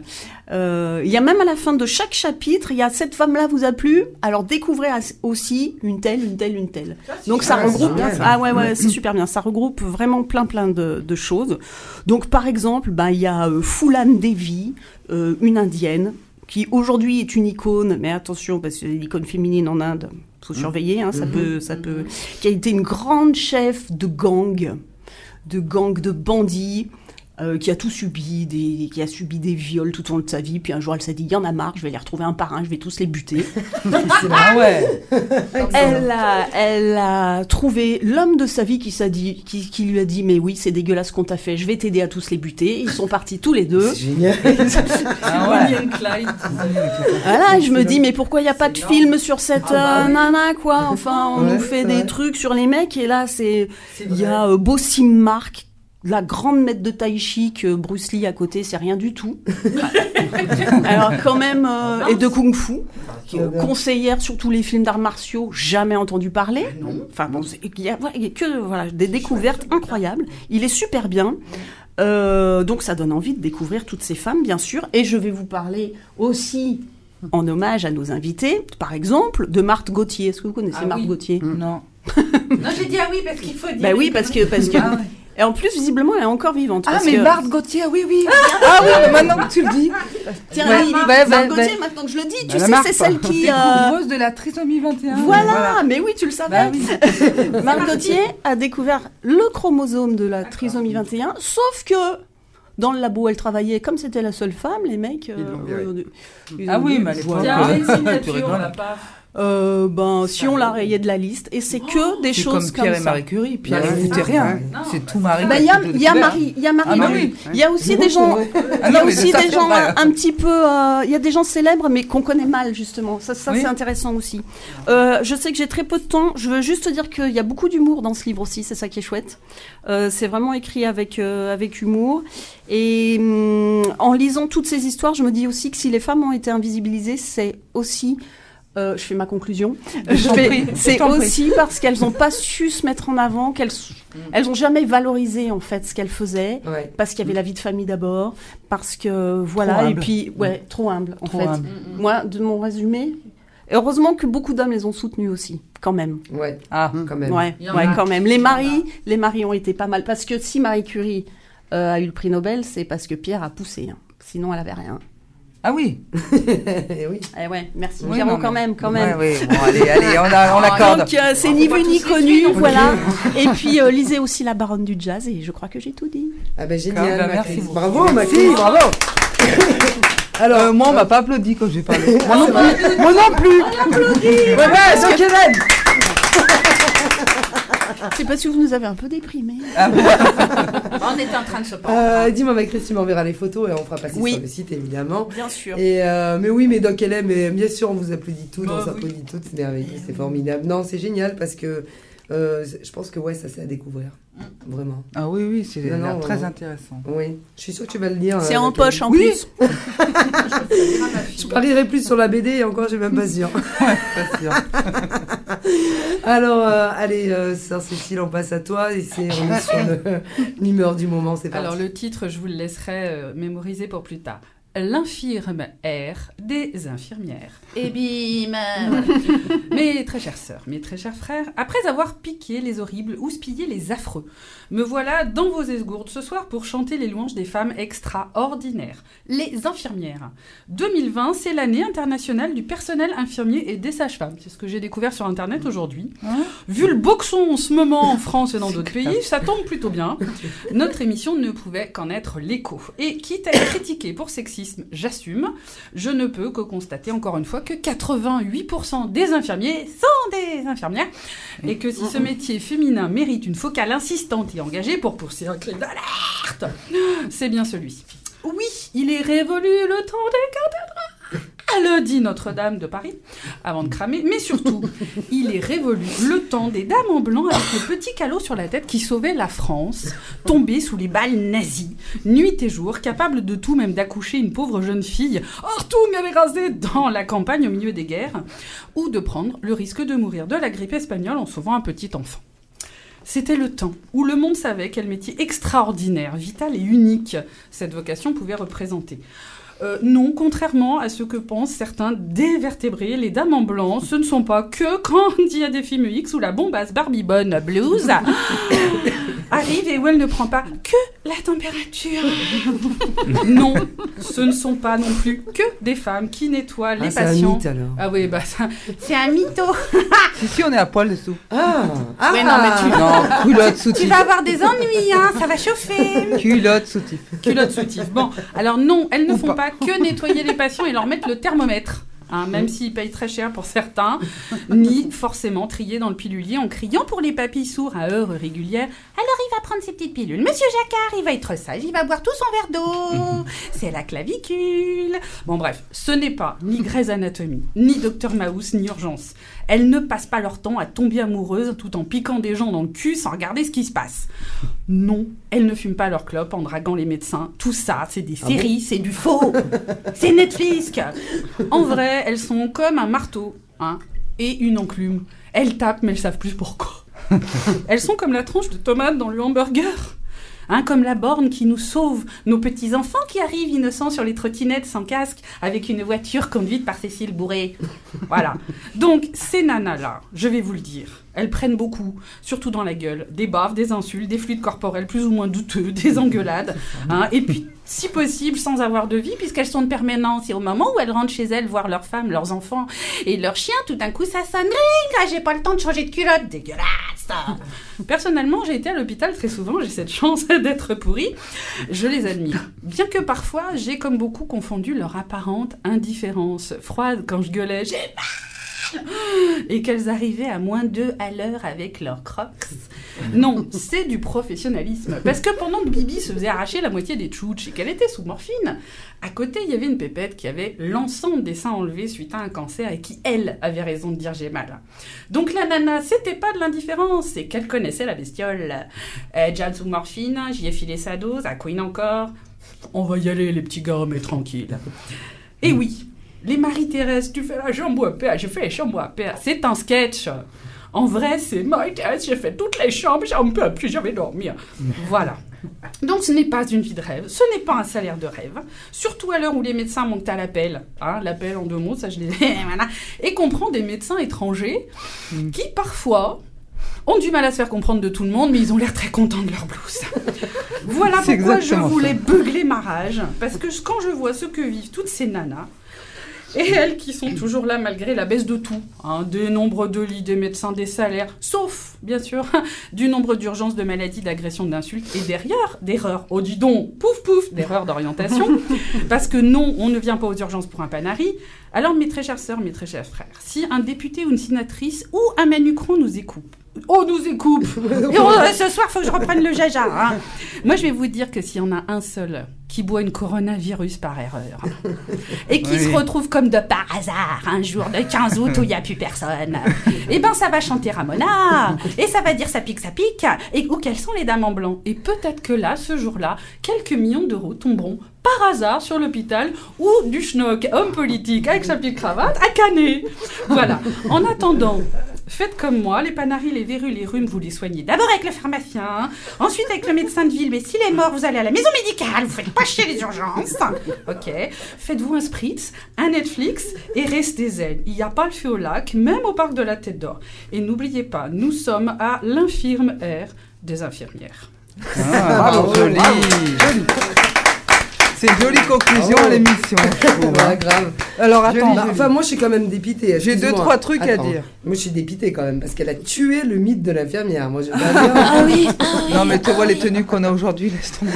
Euh, il y a même à la fin de chaque chapitre, il y a cette femme-là vous a plu, alors découvrez aussi une telle, une telle, une telle. Donc ça regroupe. ça. Ah ouais, ouais, c'est super bien. Ça regroupe vraiment plein, plein de, de choses. Donc par exemple, ben, il y a euh, Fulan Devi, euh, une indienne, qui aujourd'hui est une icône, mais attention, parce que l'icône féminine en Inde, faut surveiller, hein, ça peut, ça peut, qui a été une grande chef de gang, de gang de bandits, euh, qui a tout subi, des, qui a subi des viols tout au long de sa vie, puis un jour elle s'est dit, il y en a marre, je vais les retrouver un par un, je vais tous les buter. <laughs> Ah ouais. Elle a, elle a trouvé l'homme de sa vie qui, s'est dit, qui, qui lui a dit Mais oui, c'est dégueulasse ce qu'on t'a fait, je vais t'aider à tous les buter. Ils sont partis tous les deux. C'est génial. <laughs> Ah ouais. Voilà, et je me dis Mais pourquoi il n'y a pas de film sur cette euh, nana, quoi? Enfin, on Ouais, nous fait des vrai. trucs sur les mecs, et là, c'est. Il y a euh, Bossim Mark, la grande maître de tai chi que Bruce Lee à côté, c'est rien du tout. <laughs> Alors, quand même, euh, et de kung fu. Bien. conseillère sur tous les films d'arts martiaux, jamais entendu parler. Enfin bon, il y a, voilà, il y a que voilà, des découvertes incroyables. Il est super bien. Euh, donc ça donne envie de découvrir toutes ces femmes, bien sûr. Et je vais vous parler aussi en hommage à nos invités, par exemple, de Marthe Gauthier. Est-ce que vous connaissez Ah Marthe oui. Gauthier? Non. Non, j'ai dit ah oui parce qu'il faut dire. Bah oui, parce que parce que Ah ouais. Et en plus visiblement elle est encore vivante. Ah, parce mais que- Marthe Gauthier, oui, oui. Ah oui, mais maintenant que tu le dis. Tiens, Ouais, Marthe ouais, Gauthier, ouais. maintenant que je le dis, tu Bah, sais, Marthe, c'est celle qui. euh, Découvreuse de la trisomie 21. Voilà, mais oui, tu le savais. Bah oui. <laughs> Marc Gauthier a découvert le chromosome de la trisomie 21, sauf que dans le labo, elle travaillait, comme c'était la seule femme, les mecs. Ils euh, ils Ah oui, mais à l'époque, voilà. Tiens, <laughs> Tu signature, on l'a pas. Euh, ben, si on la rayait de la liste, et c'est que des choses comme Pierre et ça. Marie Curie. Pierre, Ouais, il foutait rien. C'est tout Marie. Il y a, y. Marie, il y a Marie. Ah, oui. Il y a aussi des gens, il y a aussi des gens vrai. un, petit peu, euh, il y a des gens célèbres mais qu'on connaît mal justement. Ça, ça Oui. c'est intéressant aussi. Euh, je sais que j'ai très peu de temps. Je veux juste te dire qu'il y a beaucoup d'humour dans ce livre aussi. C'est ça qui est chouette. Euh, c'est vraiment écrit avec avec humour. Et hum, en lisant toutes ces histoires, je me dis aussi que si les femmes ont été invisibilisées, c'est aussi euh, je fais ma conclusion. C'est prie. aussi parce qu'elles n'ont pas su se mettre en avant, qu'elles elles n'ont jamais valorisé en fait ce qu'elles faisaient Ouais. parce qu'il y avait la vie de famille d'abord, parce que voilà, Trop et humble. puis ouais, trop humble en Trop fait. humble. Moi, de mon résumé, heureusement que beaucoup d'hommes les ont soutenus aussi, quand même. Ouais, Ah. quand même. Ouais, quand même. Les maris, les maris ont été pas mal, parce que si Marie Curie euh, a eu le prix Nobel, c'est parce que Pierre a poussé. hein. Sinon, elle avait rien. Ah oui. <laughs> Eh oui. Eh ouais, merci Oui, non, quand mais- même, quand même. Ouais, ouais. Bon, allez, allez, on, a- on l'accorde. Donc euh, c'est On ni vu ni connu, on voilà. <laughs> Et puis euh, lisez aussi La Baronne du Jazz et je crois que j'ai tout dit. Ah ben Ah, génial, bah, Macris. merci. Bravo, Merci. Macris, bravo. <laughs> Alors, Euh, moi, on m'a pas applaudi quand j'ai parlé. Moi non plus. Moi non plus. ouais, ouais, donc Hélène. C'est parce que vous nous avez un peu déprimés. <laughs> On était en train de se parler. Euh, Dis-moi, ma Christine m'enverra les photos et on fera passer Oui. sur le site, évidemment. Bien sûr. Et euh, mais oui, mais Doc LM, mais bien sûr, on vous applaudit toutes, Bah on s'applaudit toutes, c'est merveilleux, c'est formidable. Non, c'est génial parce que euh, je pense que ouais, ça c'est à découvrir, vraiment. Ah oui, oui, c'est Non, non, très vraiment. intéressant. Oui, je suis sûre que tu vas le lire. C'est euh, en poche en Oui, plus. <laughs> Je parierais plus sur la BD et encore, je suis même pas sûre. <laughs> Pas. <laughs> Alors, euh, allez, euh, sœur Cécile, on passe à toi et c'est on est sur l'humeur du moment, c'est parti. Alors le titre, je vous le laisserai euh, mémoriser pour plus tard. L'infirme air des infirmières. Et bim <laughs> Mes très chères sœurs, mes très chers frères, après avoir piqué les horribles ou spillé les affreux, me voilà dans vos esgourdes ce soir pour chanter les louanges des femmes extraordinaires, les infirmières. 2020, c'est l'année internationale du personnel infirmier et des sages-femmes. C'est ce que j'ai découvert sur Internet aujourd'hui. Vu le boxon en ce moment en France et dans <laughs> d'autres pays, ça tombe plutôt bien. <laughs> Notre émission ne pouvait qu'en être l'écho. Et quitte à être critiquée pour sexisme, j'assume, je ne peux que constater encore une fois que 88% des infirmiers sont des infirmières. Et que si ce métier féminin mérite une focale insistante et engagée pour pousser un clé d'alerte, c'est bien celui-ci. Oui, il est révolu le temps des cathédrales, le dit Notre-Dame de Paris, avant de cramer, mais surtout, <laughs> il est révolu le temps des dames en blanc avec le petit calot sur la tête qui sauvait la France, tombée sous les balles nazies, nuit et jour, capable de tout, même d'accoucher une pauvre jeune fille, Hartung avait rasé dans la campagne au milieu des guerres, ou de prendre le risque de mourir de la grippe espagnole en sauvant un petit enfant. C'était le temps où le monde savait quel métier extraordinaire, vital et unique cette vocation pouvait représenter. Euh, non, contrairement à ce que pensent certains dévertébrés, les dames en blanc, ce ne sont pas que quand <laughs> il y a des films X où la bombasse Barbie Bonne Blues <laughs> arrive et où elle ne prend pas que la température. <laughs> non, ce ne sont pas non plus que des femmes qui nettoient les Ah, c'est un patients. mythe, alors. Ah oui, bah ça, c'est un mytho. Si, si, on est à poil dessous. Ah, ah Ouais, non, mais tu- Non, culotte soutif. avoir des ennuis, hein, ça va chauffer. Culotte soutif. Culotte soutif. Bon, alors non, elles ne Ou font pas. pas que nettoyer les patients et leur mettre le thermomètre. Hein, même s'ils payent très cher pour certains, <laughs> ni forcément trier dans le pilulier en criant pour les papilles sourds à heures régulières. Alors il va prendre ses petites pilules. Monsieur Jacquard, il va être sage, il va boire tout son verre d'eau. <laughs> C'est la clavicule. Bon bref, ce n'est pas ni Grey's Anatomy, ni Docteur Maus, ni Urgence. Elles ne passent pas leur temps à tomber amoureuses tout en piquant des gens dans le cul sans regarder ce qui se passe. Non, elles ne fument pas leur clope en draguant les médecins. Tout ça, c'est des séries, c'est du faux. <laughs> c'est Netflix. En vrai, elles sont comme un marteau hein, et une enclume. Elles tapent, mais elles savent plus pourquoi. <laughs> elles sont comme la tranche de tomate dans le hamburger. Hein, comme la borne qui nous sauve, nos petits-enfants qui arrivent innocents sur les trottinettes sans casque, avec une voiture conduite par Cécile Bourré. Voilà. Donc, ces nanas-là, je vais vous le dire, elles prennent beaucoup, surtout dans la gueule, des baves, des insultes, des fluides corporels plus ou moins douteux, des engueulades, hein, et puis, si possible, sans avoir de vie, puisqu'elles sont de permanence. Et au moment où elles rentrent chez elles voir leurs femmes, leurs enfants et leurs chiens, tout d'un coup, ça sonne. Ring, ah, j'ai pas le temps de changer de culotte, dégueulasse Personnellement, j'ai été à l'hôpital très souvent, j'ai cette chance <laughs> d'être pourrie. Je les admire. Bien que parfois, j'ai comme beaucoup confondu leur apparente indifférence froide quand je gueulais j'ai <laughs> et qu'elles arrivaient à moins 2 à l'heure avec leurs crocs. Non, c'est du professionnalisme. Parce que pendant que Bibi se faisait arracher la moitié des tchouches et qu'elle était sous morphine, à côté, il y avait une pépette qui avait l'ensemble des seins enlevés suite à un cancer et qui, elle, avait raison de dire j'ai mal. Donc la nana, c'était pas de l'indifférence, c'est qu'elle connaissait la bestiole. Euh, Jade sous morphine, j'y ai filé sa dose, à Queen encore. On va y aller, les petits gars, mais tranquille. Et oui, les Marie-Thérèse, tu fais la chambre à père, je fais la chambre à père. C'est un sketch. En vrai, c'est Marie-Thérèse, j'ai fait toutes les chambres, j'en peux plus, je vais dormir. Voilà. Donc ce n'est pas une vie de rêve, ce n'est pas un salaire de rêve, surtout à l'heure où les médecins manquent à l'appel. Hein, l'appel en deux mots, ça je l'ai <laughs> voilà. Et qu'on prend des médecins étrangers qui parfois ont du mal à se faire comprendre de tout le monde, mais ils ont l'air très contents de leur blouse. voilà pourquoi je voulais beugler ma rage, parce que quand je vois ce que vivent toutes ces nanas, et elles qui sont toujours là malgré la baisse de tout, hein, des nombres de lits, des médecins, des salaires, sauf, bien sûr, <laughs> du nombre d'urgences, de maladies, d'agressions, d'insultes, et derrière, d'erreurs, oh dis donc, pouf pouf, d'erreurs d'orientation, <laughs> parce que non, on ne vient pas aux urgences pour un panari. Alors mes très chères sœurs, mes très chers frères, si un député ou une sénatrice ou un manucron nous écoute, On nous écoupe. <laughs> Et on- euh, ce soir, faut que je reprenne le jaja. hein. Moi, je vais vous dire que s'il y en a un seul qui boit une coronavirus par erreur <laughs> et qui Oui. se retrouve comme de par hasard un jour de 15 août où il n'y a plus personne, <laughs> eh ben ça va chanter Ramona et ça va dire ça pique, ça pique et ou quelles sont les dames en blanc? Et peut-être que là, ce jour-là, quelques millions d'euros tomberont par hasard sur l'hôpital ou du schnock, homme politique avec sa petite cravate, à Canet. Voilà. En attendant, faites comme moi, les panaris, les verrues, les rhumes, vous les soignez d'abord avec le pharmacien, ensuite avec le médecin de ville, mais s'il est mort, vous allez à la maison médicale, vous faites pas les urgences. <laughs> Ok. Faites-vous un spritz, un Netflix et restez zen. Il n'y a pas le feu au lac, même au parc de la Tête d'Or. Et n'oubliez pas, nous sommes à l'infirme air des infirmières. Ah, Bravo, joli. C'est une jolie conclusion Bravo. à l'émission. <laughs> hein. grave. Alors attends, Bah, enfin, moi, je suis quand même dépitée. j'ai deux trois trucs à dire. Moi, je suis dépitée quand même parce qu'elle a <laughs> tué le mythe de l'infirmière. Moi, je <laughs> dire. Ah oui, Non mais tu vois les tenues qu'on a aujourd'hui, laisse tomber.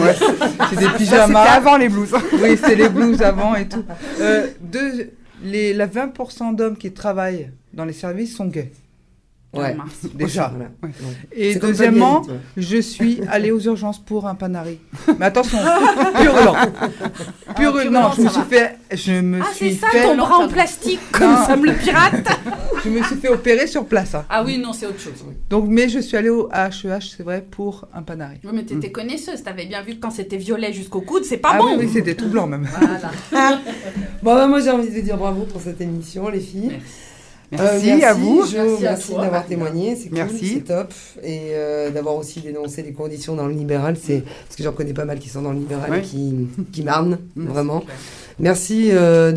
C'est des Ça, pyjamas. c'était avant les blues. Oui, c'est les blues avant et tout. Euh, deux, les, la 20% d'hommes qui travaillent dans les services sont gays. Ouais. Mars. <laughs> Déjà. Ouais. Et deuxièmement, je suis <laughs> allée aux urgences pour un panari. <laughs> Mais attention, purulent. Purulent. Non, je me suis fait, je me Ah, c'est ça fait, ton bras en plastique comme Non. Sam le pirate je me suis fait opérer sur place. hein. Ah oui, non, c'est autre chose. Donc, mais je suis allée au HEH, c'est vrai, pour un panari. Oui, mais t'étais connaisseuse, t'avais bien vu que quand c'était violet jusqu'au coude, c'est pas ah bon. oui, oui, c'était tout blanc même. Voilà. Bon, bah, moi, j'ai envie de dire bravo pour cette émission, les filles. Merci, Euh, à vous. Jo, Merci merci, d'avoir témoigné, c'est cool, Merci. c'est top. Et euh, d'avoir aussi dénoncé les conditions dans le libéral, c'est parce que j'en connais pas mal qui sont dans le libéral Ouais. et qui, qui marnent, <laughs> vraiment. Merci euh,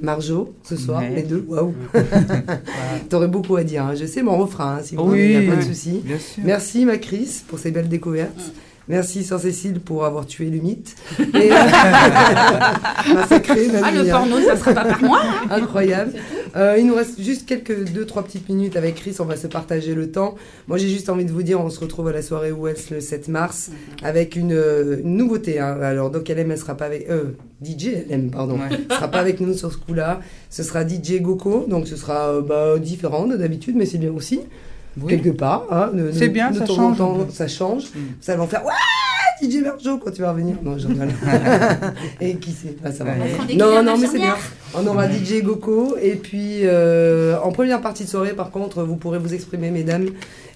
Marjo, ce soir, Ouais. les deux, waouh. <laughs> T'aurais beaucoup à dire, hein. je sais mon refrain, hein, si vous Oui, voulez, y a pas de souci. Bien sûr. Merci ma Chris pour ces belles découvertes. Merci Sœur Cécile pour avoir tué le mythe. <laughs> Et, euh, <laughs> massacré, Ah, le hein. porno, ça sera pas par moi. hein. Incroyable. Euh, il nous reste juste quelques deux trois petites minutes avec Chris. On va se partager le temps. Moi, j'ai juste envie de vous dire, on se retrouve à la soirée Wells le 7 mars avec une, euh, une nouveauté. hein. Alors, Doc LM, elle sera pas avec euh, DJ LM, pardon. Ouais. Elle sera pas avec nous sur ce coup-là. Ce sera DJ Goko, donc ce sera euh, bah, différent de d'habitude, mais c'est bien aussi Oui. quelque part. hein. C'est bien, de ça temps change temps, ça change. Mm. Ça va en faire ouais DJ Merjo quand tu vas revenir. Non, je rigole. <laughs> Et qui sait Ah, ça va. Ouais. Non, non, mais c'est bien. On aura DJ Goko. Et puis, euh, en première partie de soirée, par contre, vous pourrez vous exprimer, mesdames.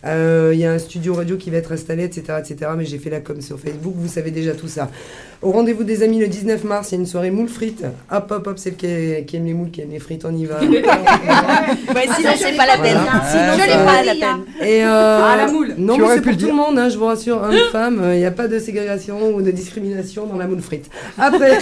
Euh, Il y a un studio radio qui va être installé, etc. etc. mais j'ai fait la com sur Facebook, vous savez déjà tout ça. Au rendez-vous des amis le 19 mars, il y a une soirée moule frites. Hop, hop, hop, celle qui, qui aime les moules, qui aime les frites, on y va. <laughs> Ouais, sinon c'est pas la peine. Voilà. Sinon Ouais, c'est ça- pas la peine. Et euh, Ah, la moule. Non, Tu mais aurais c'est pour tout le monde, hein, je vous rassure, homme, <laughs> femme, il n'y a pas de ségrégation ou de discrimination dans la moule frite. Après,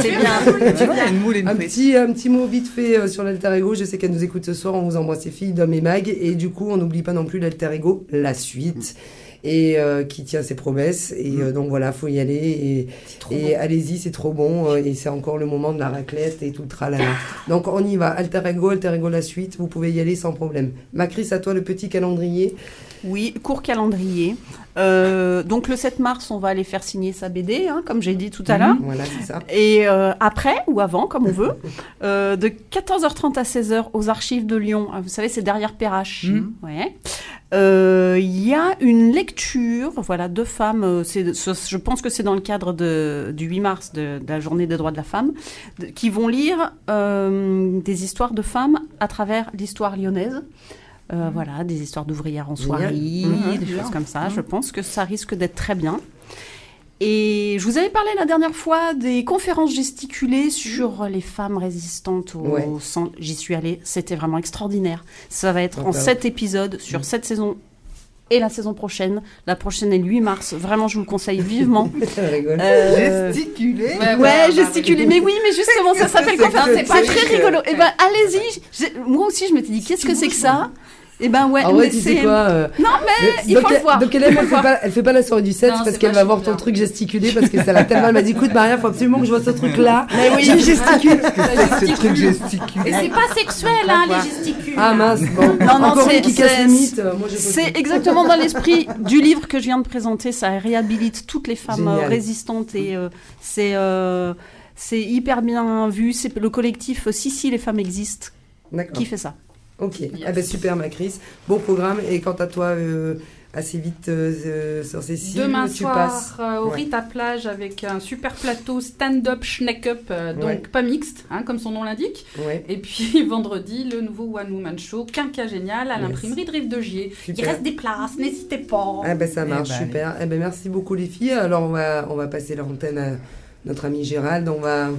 C'est bien. <laughs> Tu vois, il y a une moule et une frite. Petit, un petit mot vite fait euh, sur l'alter ego. Je sais qu'elle nous écoute ce soir. On vous embrasse, les filles, Dom et Mag. Et du coup, on n'oublie pas non plus l'alter ego, la suite. Et euh, qui tient ses promesses. Et euh, donc voilà, faut y aller. Et, et allez-y, c'est trop bon. et c'est encore le moment de la raclette et tout le tralala. Donc on y va. Alter ego, alter ego, la suite. Vous pouvez y aller sans problème. Macris, à toi le petit calendrier. Oui, court calendrier. Euh, donc le 7 mars, on va aller faire signer sa BD, hein, comme j'ai dit tout à l'heure. Voilà, c'est ça. Et euh, après ou avant, comme on veut, <laughs> euh, de 14h30 à 16h aux archives de Lyon. Ah, Vous savez, c'est derrière Perrache. Mhm. Ouais. Euh, Il y a une lecture, voilà, deux femmes. c'est- je pense que c'est dans le cadre de, du 8 mars, de, de la journée des droits de la femme, de- qui vont lire euh, des histoires de femmes à travers l'histoire lyonnaise. Euh, Voilà, des histoires d'ouvrières en soirée, Mhm, des bien. choses comme ça. Je pense que ça risque d'être très bien. Et je vous avais parlé la dernière fois des conférences gesticulées sur les femmes résistantes au Ouais. sang. J'y suis allée, c'était vraiment extraordinaire. Ça va être en sept épisodes sur cette saison et la saison prochaine. La prochaine est le 8 mars. Vraiment, je vous le conseille vivement. <laughs> Euh, Gesticuler. Ouais, gesticuler. Mais oui, mais justement, ça s'appelle conférence. c'est très rigolo. Eh ben, allez-y. Moi aussi, je m'étais dit, qu'est-ce que c'est que ça Eh ben, ouais, En vrai, mais tu sais quoi euh, Non, mais il donc, faut le voir. Donc elle, elle, fait pas, elle fait pas la soirée du 7 Non, parce qu'elle va voir ton bien. truc gesticuler parce que ça l'a tellement. Elle m'a dit écoute Maria, faut absolument que je vois ce truc là. <laughs> Mais oui. Je gesticule. Ce truc gesticule. Et c'est pas sexuel, hein, les gesticules. Ah mince, bon. Non, non, Encore c'est- une qui casse c'est- euh, exactement dans l'esprit du livre que je viens de présenter. Ça réhabilite toutes les femmes Génial. euh, résistantes et euh, c'est euh, c'est hyper bien vu. C'est le collectif Si Si les femmes existent D'accord. qui fait ça. Ok, ah ben super ma Chris. Bon programme et quant à toi, euh, assez vite euh, sur ces cibles, Demain tu soir, passes. euh, au Ouais. Rita Plage avec un super plateau stand-up schneck-up, euh, donc Ouais. pas mixte, hein, comme son nom l'indique. Ouais, Et puis <laughs> vendredi, le nouveau One Woman Show, Quinca Génial, à Yes. l'imprimerie de Rive de Gier. Il reste des places, n'hésitez pas. Ah ben ça Eh marche, ben, super. Eh ben merci beaucoup les filles. Alors on va, on va passer l'antenne à notre ami Gérald. On va,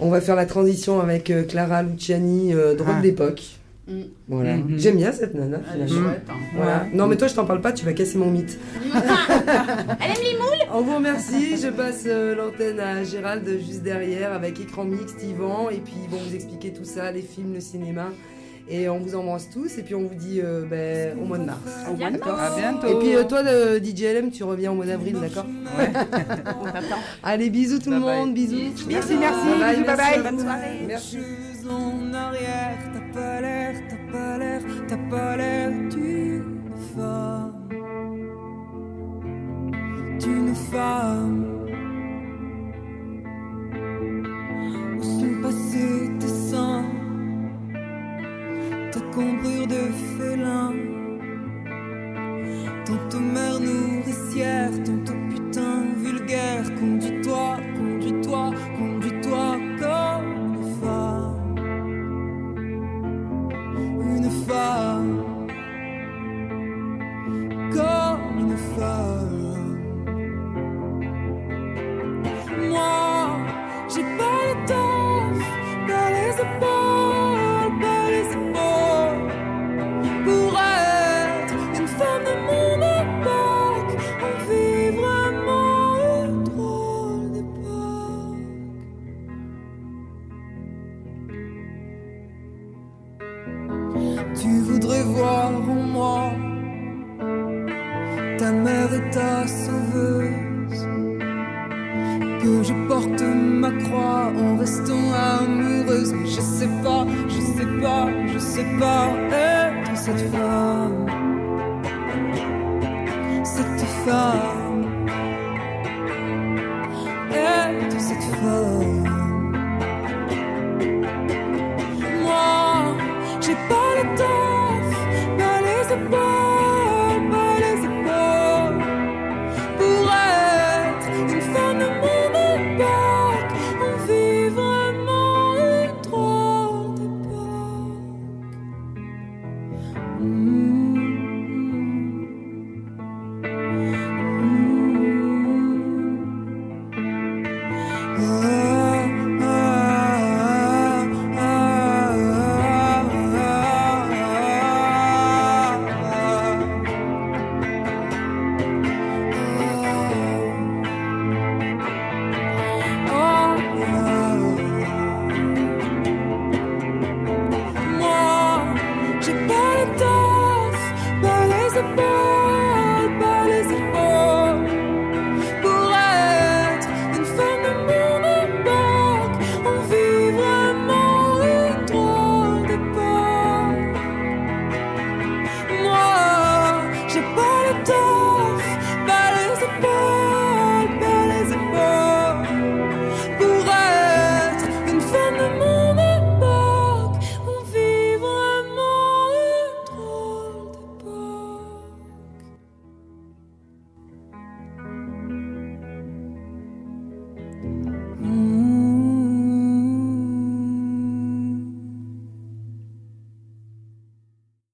on va faire la transition avec Clara Luciani, euh, drôle Ah. d'époque. Mm. Voilà. Mhm. J'aime bien cette nana. Elle est finalement. chouette. hein. Voilà. Non mais toi je t'en parle pas, tu vas casser mon mythe. <laughs> Elle aime les moules On vous remercie. Je passe euh, l'antenne à Gérald juste derrière avec écran mixte, Yvan, et puis ils vont vous expliquer tout ça, les films, le cinéma. Et on vous embrasse tous et puis on vous dit euh, ben, au mois de mars. À bientôt. À bientôt. Et puis euh, toi, de DJLM, tu reviens au mois d'avril, d'accord On t'attend. Allez, bisous tout Bye le bye. monde, bisous. Merci, merci. Bye bye, bisous, bye merci. bye. Bonne soirée. Merci. Pas l'air, t'as pas l'air, d'une femme. D'une femme. Où sont passés tes seins, ta cambrure de félin, tantôt mère nourricière, tantôt pas, je sais pas être cette femme. Cette femme.